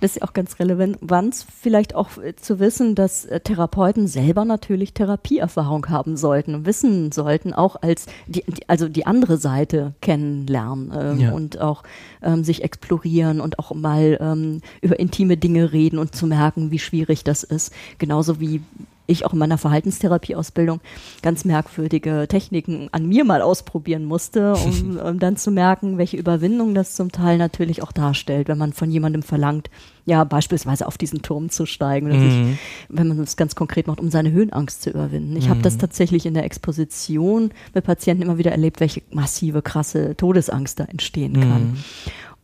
Das ist auch ganz relevant, vielleicht auch äh, zu wissen, dass äh, Therapeuten selber natürlich Therapieerfahrung haben sollten und wissen sollten, auch als die, also die andere Seite kennenlernen ähm, ja. und auch ähm, sich explorieren und auch mal ähm, über intime Dinge reden und zu merken, wie schwierig das ist. Genauso wie ich auch in meiner Verhaltenstherapieausbildung ganz merkwürdige Techniken an mir mal ausprobieren musste, um, um dann zu merken, welche Überwindung das zum Teil natürlich auch darstellt, wenn man von jemandem verlangt, ja, beispielsweise auf diesen Turm zu steigen oder mhm. sich, wenn man es ganz konkret macht, um seine Höhenangst zu überwinden. Ich mhm. habe das tatsächlich in der Exposition mit Patienten immer wieder erlebt, welche massive, krasse Todesangst da entstehen kann. Mhm.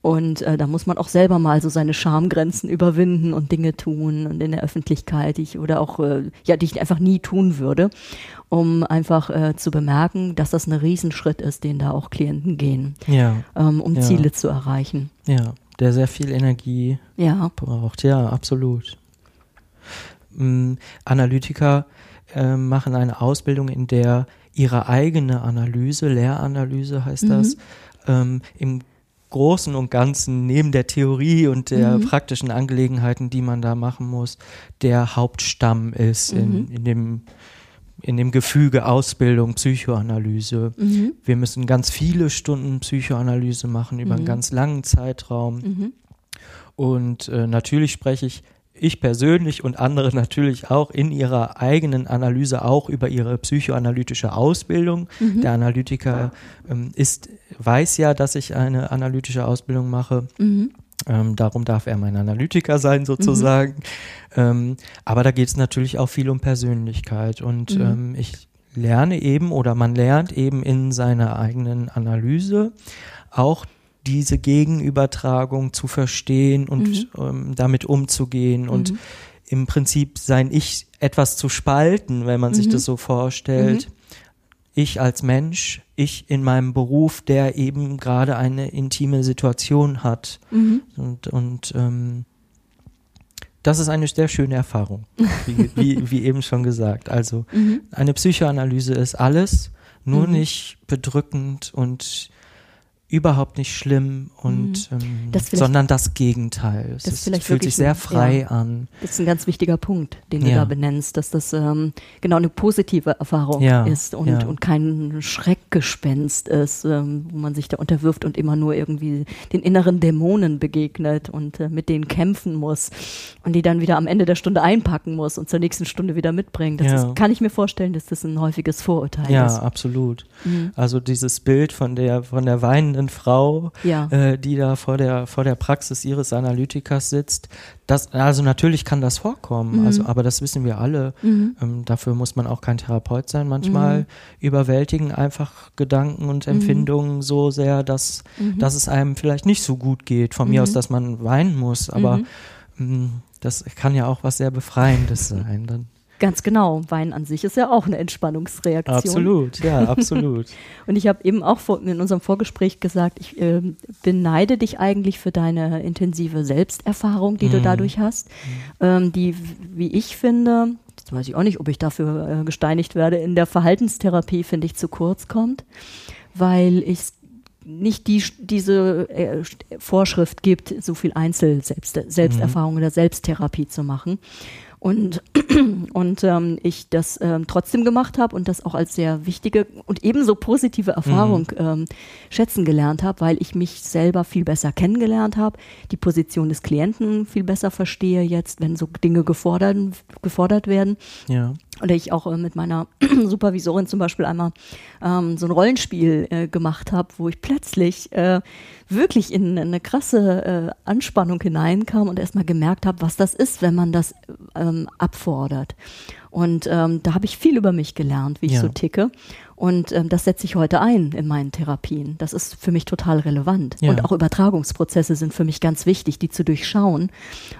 Und äh, da muss man auch selber mal so seine Schamgrenzen überwinden und Dinge tun und in der Öffentlichkeit, die ich oder auch, äh, ja, die ich einfach nie tun würde, um einfach äh, zu bemerken, dass das ein Riesenschritt ist, den da auch Klienten gehen,
Ja,
ähm, um
Ja.
Ziele zu erreichen.
ja, der sehr viel Energie
Ja.
braucht. Ja, absolut. Mm, Analytiker äh, machen eine Ausbildung, in der ihre eigene Analyse, Lehranalyse heißt das, ähm, im Großen und Ganzen neben der Theorie und der
Mhm.
praktischen Angelegenheiten, die man da machen muss, der Hauptstamm ist in, in dem in dem Gefüge Ausbildung, Psychoanalyse.
Mhm.
Wir müssen ganz viele Stunden Psychoanalyse machen über einen
Mhm.
ganz langen Zeitraum.
Mhm.
Und äh, natürlich spreche ich, ich persönlich und andere natürlich auch in ihrer eigenen Analyse auch über ihre psychoanalytische Ausbildung.
Mhm.
Der Analytiker ähm, ist, weiß ja, dass ich eine analytische Ausbildung mache.
Mhm.
Ähm, darum darf er mein Analytiker sein, sozusagen. Ähm, aber da geht es natürlich auch viel um Persönlichkeit. Und
Mhm.
ähm, ich lerne eben oder man lernt eben in seiner eigenen Analyse auch diese Gegenübertragung zu verstehen und ähm, damit umzugehen und
Mhm.
im Prinzip sein Ich etwas zu spalten, wenn man sich
Mhm.
das so vorstellt. Ich als Mensch, ich in meinem Beruf, der eben gerade eine intime Situation hat.
Mhm.
Und, und ähm, das ist eine sehr schöne Erfahrung, wie, wie, wie eben schon gesagt. Also
Mhm.
eine Psychoanalyse ist alles, nur
Mhm.
nicht bedrückend und überhaupt nicht schlimm und ähm,
Mhm. Das vielleicht-
sondern das Gegenteil. Es
das
ist, fühlt
wirklich
sich sehr
ein-
frei
ja.
an.
Das ist ein ganz wichtiger Punkt, den du
Ja.
da benennst, dass das ähm, genau eine positive Erfahrung
Ja,
ist und,
ja.
und kein Schreckgespenst ist, ähm, wo man sich da unterwirft und immer nur irgendwie den inneren Dämonen begegnet und äh, mit denen kämpfen muss und die dann wieder am Ende der Stunde einpacken muss und zur nächsten Stunde wieder mitbringen. Das
Ja.
ist, kann ich mir vorstellen, dass das ein häufiges Vorurteil
Ja,
ist.
absolut.
Mhm.
Also dieses Bild von der von der weinenden Frau,
Ja.
äh, die da vor der vor der Praxis ihres Analytikers sitzt, das also natürlich kann das vorkommen,
Mhm.
also aber das wissen wir alle.
Mhm.
Ähm, dafür muss man auch kein Therapeut sein. Manchmal
Mhm.
überwältigen einfach Gedanken und Empfindungen so sehr, dass
Mhm.
dass es einem vielleicht nicht so gut geht. Von mir
Mhm.
aus, dass man weinen muss, aber
Mhm.
mh, das kann ja auch was sehr Befreiendes sein. Dann.
Ganz genau. Wein an sich ist ja auch eine Entspannungsreaktion.
Absolut, ja, absolut.
Und ich habe eben auch vor, in unserem Vorgespräch gesagt, ich ähm, beneide dich eigentlich für deine intensive Selbsterfahrung, die du
Mhm.
dadurch hast, ähm, die, wie ich finde, das weiß ich auch nicht, ob ich dafür äh, gesteinigt werde, in der Verhaltenstherapie, finde ich, zu kurz kommt, weil ich nicht die, diese äh, Vorschrift gibt, so viel Einzel-Selbsterfahrung oder Selbsttherapie zu machen. Und, und ähm, ich das ähm, trotzdem gemacht habe und das auch als sehr wichtige und ebenso positive Erfahrung ähm, schätzen gelernt habe, weil ich mich selber viel besser kennengelernt habe, die Position des Klienten viel besser verstehe jetzt, wenn so Dinge gefordert, gefordert werden.
Ja.
Oder ich auch äh, mit meiner Supervisorin zum Beispiel einmal ähm, so ein Rollenspiel äh, gemacht habe, wo ich plötzlich äh, wirklich in eine krasse äh, Anspannung hineinkam und erstmal gemerkt habe, was das ist, wenn man das ähm, abfordert. Und ähm, da habe ich viel über mich gelernt, wie ich
Ja.
so ticke. Und ähm, das setze ich heute ein in meinen Therapien. Das ist für mich total relevant.
Ja.
Und auch Übertragungsprozesse sind für mich ganz wichtig, die zu durchschauen.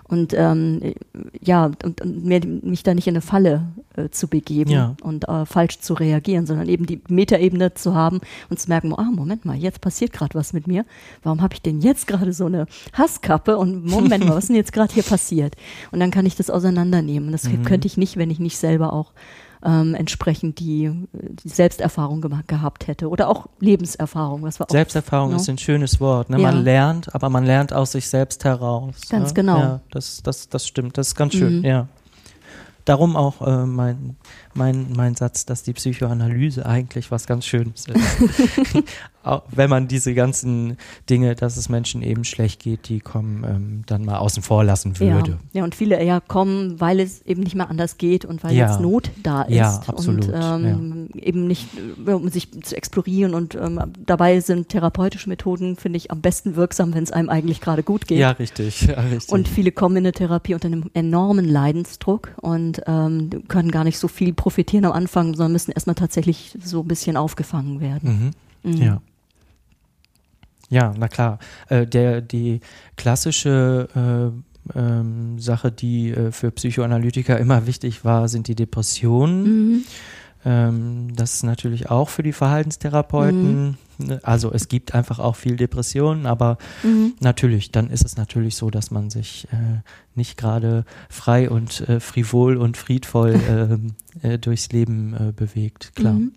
Und ähm, ja, und, und mir, mich da nicht in eine Falle äh, zu begeben
Ja.
und äh, falsch zu reagieren, sondern eben die Metaebene zu haben und zu merken, ah, Moment mal, jetzt passiert gerade was mit mir. Warum habe ich denn jetzt gerade so eine Hasskappe? Und Moment mal, was ist denn jetzt gerade hier passiert? Und dann kann ich das auseinandernehmen. Das
Mhm.
könnte ich nicht, wenn ich nicht selber auch ähm, entsprechend die, die Selbsterfahrung gemacht, gehabt hätte oder auch Lebenserfahrung, was wir
Selbsterfahrung
ne?
ist ein schönes Wort. Ne?
Ja.
Man lernt, aber man lernt aus sich selbst heraus.
Ganz
ne?
genau.
Ja, das, das, das stimmt. Das ist ganz schön,
Mhm.
ja. Darum auch äh, mein, mein, mein Satz, dass die Psychoanalyse eigentlich was ganz Schönes ist. auch wenn man diese ganzen Dinge, dass es Menschen eben schlecht geht, die kommen, ähm, dann mal außen vor lassen würde.
Ja, ja, und viele eher kommen, weil es eben nicht mehr anders geht und weil
Ja.
jetzt Not da ist.
Ja, absolut,
Und ähm, eben nicht, äh, um sich zu explorieren. Und ähm, dabei sind therapeutische Methoden, finde ich, am besten wirksam, wenn es einem eigentlich gerade gut geht.
Ja, richtig. Ja, richtig.
Und viele kommen in eine Therapie unter einem enormen Leidensdruck und ähm, können gar nicht so viel profitieren am Anfang, sondern müssen erstmal tatsächlich so ein bisschen aufgefangen werden.
mhm.
Mhm.
Ja. Ja, na klar. Äh, der, die klassische äh, ähm, Sache, die äh, für Psychoanalytiker immer wichtig war, sind die Depressionen. Mhm. Ähm, das ist natürlich auch für die Verhaltenstherapeuten. Mhm. Ne, also es gibt einfach auch viel Depressionen, aber mhm. natürlich, dann ist es natürlich so, dass man sich äh, nicht gerade frei und äh, frivol und friedvoll ähm, äh, durchs Leben äh, bewegt, klar. Mhm.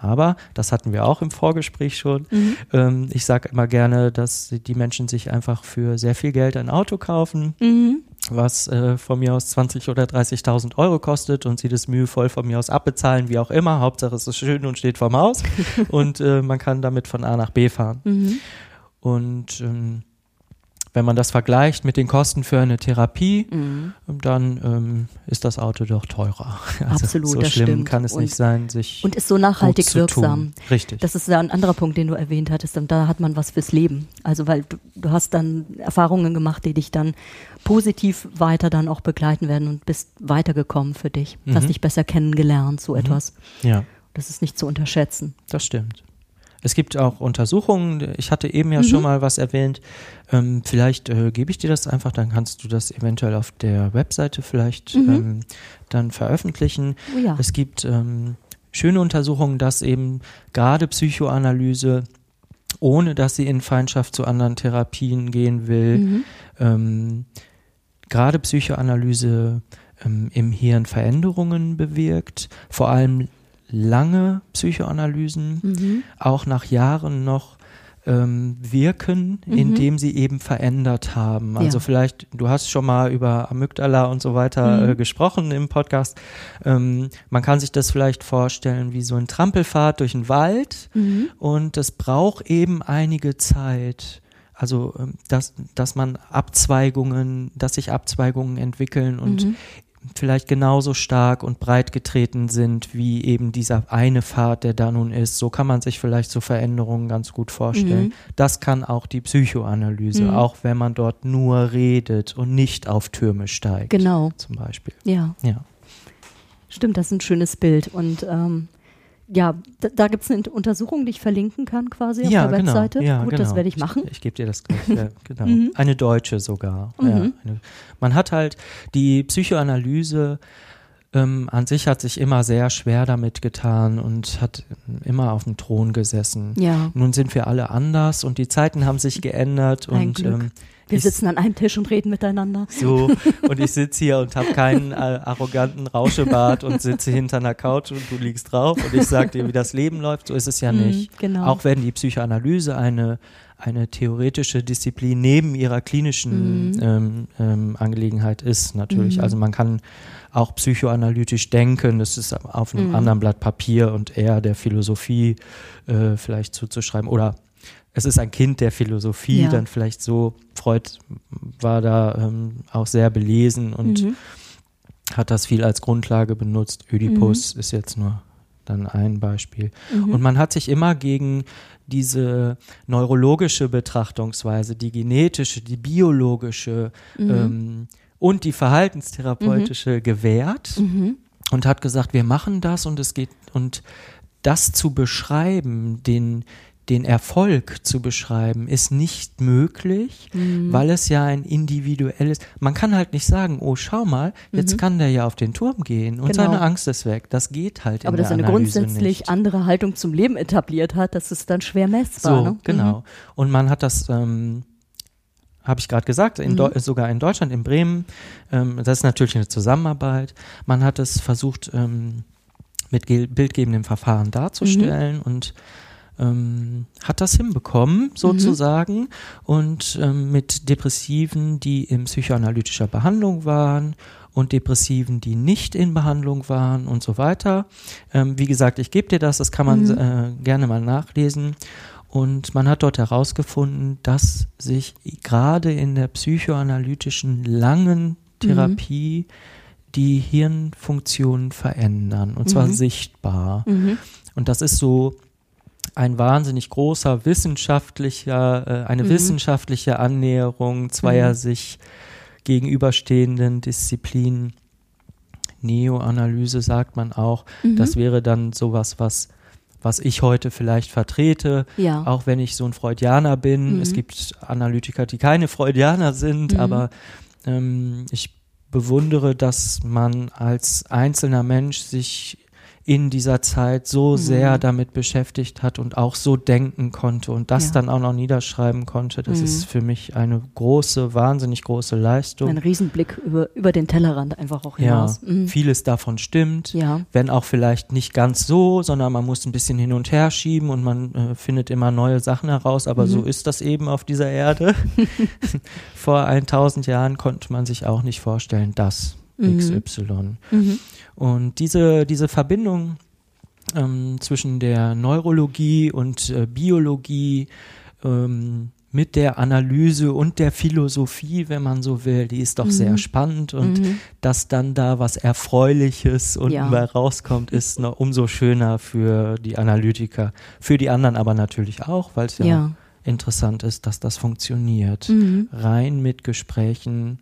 Aber, das hatten wir auch im Vorgespräch schon, mhm. ähm, ich sage immer gerne, dass die Menschen sich einfach für sehr viel Geld ein Auto kaufen, mhm. Was äh, von mir aus 20.000 oder 30.000 Euro kostet und sie das mühevoll von mir aus abbezahlen, wie auch immer. Hauptsache es ist schön und steht vorm Haus und äh, man kann damit von A nach B fahren. Mhm. Und ähm, wenn man das vergleicht mit den Kosten für eine Therapie, mhm. dann ähm, ist das Auto doch teurer.
Also Absolut,
so
das
schlimm
stimmt.
kann es
und,
nicht sein, sich
und ist so nachhaltig wirksam.
Richtig.
Das ist ja ein anderer Punkt, den du erwähnt hattest. Und da hat man was fürs Leben. Also weil du, du hast dann Erfahrungen gemacht, die dich dann positiv weiter dann auch begleiten werden und bist weitergekommen für dich. Mhm. Hast dich besser kennengelernt, so mhm. etwas.
Ja.
Das ist nicht zu unterschätzen.
Das stimmt. Es gibt auch Untersuchungen. Ich hatte eben ja mhm. schon mal was erwähnt. Ähm, vielleicht äh, gebe ich dir das einfach, dann kannst du das eventuell auf der Webseite vielleicht mhm. ähm, dann veröffentlichen.
Oh ja.
Es gibt ähm, schöne Untersuchungen, dass eben gerade Psychoanalyse, ohne dass sie in Feindschaft zu anderen Therapien gehen will, mhm. Ähm, gerade Psychoanalyse ähm, im Hirn Veränderungen bewirkt, vor allem lange Psychoanalysen mhm. auch nach Jahren noch ähm, wirken, mhm. indem sie eben verändert haben. Also ja. vielleicht, du hast schon mal über Amygdala und so weiter mhm. äh, gesprochen im Podcast. Ähm, man kann sich das vielleicht vorstellen wie so ein Trampelfahrt durch den Wald mhm. und das braucht eben einige Zeit. Also, ähm, dass, dass man Abzweigungen, dass sich Abzweigungen entwickeln und mhm vielleicht genauso stark und breit getreten sind wie eben dieser eine Pfad, der da nun ist. So kann man sich vielleicht so Veränderungen ganz gut vorstellen. Mhm. Das kann auch die Psychoanalyse, mhm. auch wenn man dort nur redet und nicht auf Türme steigt.
Genau.
Zum Beispiel.
Ja.
Ja.
Stimmt, das ist ein schönes Bild. Und ähm, ja, da, da gibt es eine Untersuchung, die ich verlinken kann quasi auf
ja,
der
genau.
Webseite.
Ja,
Gut,
genau.
das werde ich machen.
Ich, ich gebe dir das gleich. ja, genau. Mhm. Eine deutsche sogar. Mhm. Ja, eine, man hat halt die Psychoanalyse ähm, an sich hat sich immer sehr schwer damit getan und hat immer auf dem Thron gesessen.
Ja.
Nun sind wir alle anders und die Zeiten haben sich geändert
Ein
und ähm,
Wir
ich-
sitzen an einem Tisch und reden miteinander.
so, und ich sitze hier und habe keinen äh, arroganten Rauschebart und sitze hinter einer Couch und du liegst drauf und ich sag dir, wie das Leben läuft. So ist es ja
Mhm,
nicht.
genau.
Auch wenn die Psychoanalyse eine, eine theoretische Disziplin neben ihrer klinischen
Mhm.
ähm, ähm, Angelegenheit ist, natürlich.
Mhm.
Also man kann auch psychoanalytisch denken, das ist auf einem
Mhm.
anderen Blatt Papier und eher der Philosophie äh, vielleicht zuzuschreiben oder es ist ein Kind der Philosophie,
Ja.
dann vielleicht so. Freud war da ähm, auch sehr belesen und
Mhm.
hat das viel als Grundlage benutzt. Ödipus ist jetzt nur dann ein Beispiel.
Mhm.
Und man hat sich immer gegen diese neurologische Betrachtungsweise, die genetische, die biologische
Mhm.
ähm, und die verhaltenstherapeutische gewehrt
Mhm.
und hat gesagt, wir machen das und es geht und das zu beschreiben, den den Erfolg zu beschreiben, ist nicht möglich,
Mhm.
weil es ja ein individuelles. Man kann halt nicht sagen, oh schau mal, jetzt
Mhm.
kann der ja auf den Turm gehen und
Genau.
seine Angst ist weg. Das geht halt
Aber
in
dass er eine
Analyse
grundsätzlich
nicht.
andere Haltung zum Leben etabliert hat, das ist dann schwer messbar.
So,
ne?
genau. Und man hat das, ähm, habe ich gerade gesagt, in
Mhm.
Sogar in Deutschland, in Bremen. Ähm, das ist natürlich eine Zusammenarbeit. Man hat es versucht, ähm, mit ge- bildgebendem Verfahren darzustellen
Mhm.
und ähm, hat das hinbekommen, sozusagen. Und ähm, mit Depressiven, die in psychoanalytischer Behandlung waren und Depressiven, die nicht in Behandlung waren und so weiter. Ähm, wie gesagt, ich gebe dir das, das kann man
Mhm.
äh, gerne mal nachlesen. Und man hat dort herausgefunden, dass sich gerade in der psychoanalytischen langen Therapie die Hirnfunktionen verändern. Und zwar
Mhm.
sichtbar.
Mhm.
Und das ist so ein wahnsinnig großer wissenschaftlicher, äh, eine
Mhm.
wissenschaftliche Annäherung zweier
Mhm.
sich gegenüberstehenden Disziplinen. Neoanalyse sagt man auch.
Mhm.
Das wäre dann sowas, was was ich heute vielleicht vertrete,
Ja.
auch wenn ich so ein Freudianer bin.
Mhm.
Es gibt Analytiker, die keine Freudianer sind,
Mhm.
aber ähm, ich bewundere, dass man als einzelner Mensch sich in dieser Zeit so
Mhm.
sehr damit beschäftigt hat und auch so denken konnte und das
Ja.
dann auch noch niederschreiben konnte. Das
Mhm.
ist für mich eine große, wahnsinnig große Leistung.
Ein Riesenblick über, über den Tellerrand einfach auch
Ja,
hinaus. Mhm.
vieles davon stimmt.
Ja.
Wenn auch vielleicht nicht ganz so, sondern man muss ein bisschen hin und her schieben und man äh, findet immer neue Sachen heraus, aber
Mhm.
so ist das eben auf dieser Erde. Vor 1000 Jahren konnte man sich auch nicht vorstellen, dass
Mhm.
XY.
Mhm.
Und diese, diese Verbindung ähm, zwischen der Neurologie und äh, Biologie ähm, mit der Analyse und der Philosophie, wenn man so will, die ist doch
Mhm.
sehr spannend und
Mhm.
dass dann da was Erfreuliches unten
Ja.
bei rauskommt, ist noch umso schöner für die Analytiker. Für die anderen aber natürlich auch, weil es ja,
Ja.
interessant ist, dass das funktioniert.
Mhm.
Rein mit Gesprächen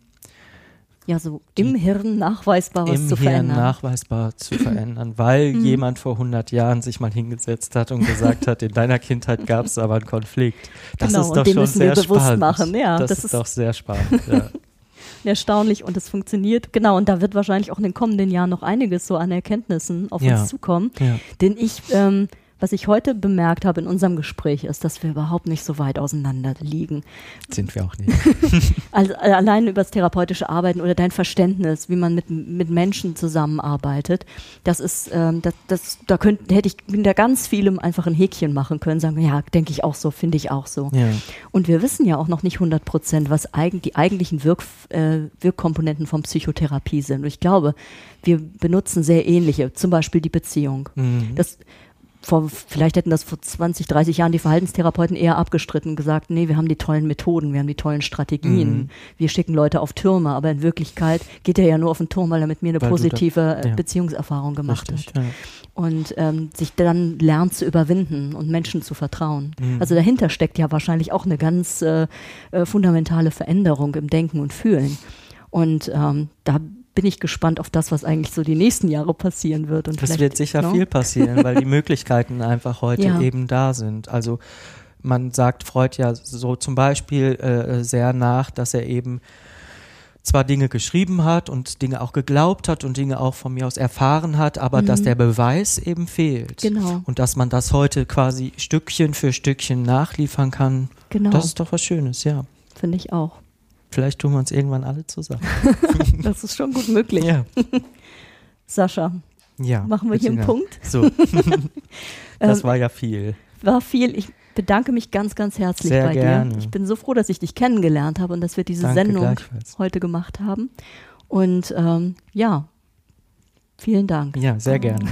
Ja, so im Hirn nachweisbar was
im
zu
Hirn
verändern.
nachweisbar zu verändern, weil
Mhm.
jemand vor 100 Jahren sich mal hingesetzt hat und gesagt hat, in deiner Kindheit gab es aber einen Konflikt. Das
Genau,
ist
und
doch
den
schon
müssen wir
sehr
bewusst
spannend.
machen, ja,
das,
das
ist,
ist-
doch sehr spannend. Ja.
Erstaunlich und es funktioniert. Genau, und da wird wahrscheinlich auch in den kommenden Jahren noch einiges so an Erkenntnissen auf
Ja.
uns zukommen.
Ja.
Denn ich, ähm, was ich heute bemerkt habe in unserem Gespräch, ist, dass wir überhaupt nicht so weit auseinander liegen.
Sind wir auch nicht.
Also äh, allein über das therapeutische Arbeiten oder dein Verständnis, wie man mit, mit Menschen zusammenarbeitet, das ist, ähm, das, das, da könnte, hätte ich da ganz vielem einfach ein Häkchen machen können, sagen, ja, denke ich auch so, finde ich auch so.
Ja.
Und wir wissen ja auch noch nicht 100 Prozent, was eigen, die eigentlichen Wirk, äh, Wirkkomponenten von Psychotherapie sind. Und ich glaube, wir benutzen sehr ähnliche, zum Beispiel die Beziehung.
Mhm.
Das, vor, vielleicht hätten das vor 20, 30 Jahren die Verhaltenstherapeuten eher abgestritten und gesagt, nee, wir haben die tollen Methoden, wir haben die tollen Strategien,
Mhm.
wir schicken Leute auf Türme, aber in Wirklichkeit geht er ja nur auf den Turm, weil er mit mir eine
Weil du da-
positive äh,
ja.
Beziehungserfahrung gemacht
Richtig,
hat.
ja.
Und ähm, sich dann lernt zu überwinden und Menschen zu vertrauen.
Mhm.
Also dahinter steckt ja wahrscheinlich auch eine ganz äh, äh, fundamentale Veränderung im Denken und Fühlen. Und ähm, da bin ich gespannt auf das, was eigentlich so die nächsten Jahre passieren wird. Und vielleicht,
wird sicher
ne?
viel passieren, weil die Möglichkeiten einfach heute
Ja.
eben da sind. Also man sagt Freud ja so zum Beispiel äh, sehr nach, dass er eben zwar Dinge geschrieben hat und Dinge auch geglaubt hat und Dinge auch von mir aus erfahren hat, aber dass der Beweis eben fehlt.
Mhm. Genau.
Und dass man das heute quasi Stückchen für Stückchen nachliefern kann,
Genau,
das ist doch was Schönes, ja.
finde ich auch.
Vielleicht tun wir uns irgendwann alle zusammen.
Das ist schon gut möglich.
ja.
Sascha,
ja.
machen wir hier einen. Punkt.
So, das
Ähm,
war ja viel.
War viel. Ich bedanke mich ganz, ganz herzlich
Sehr
bei
gerne.
dir. Ich bin so froh, dass ich dich kennengelernt habe und dass wir diese
Danke
Sendung heute gemacht haben. Und ähm, ja, vielen Dank.
Ja, sehr gerne.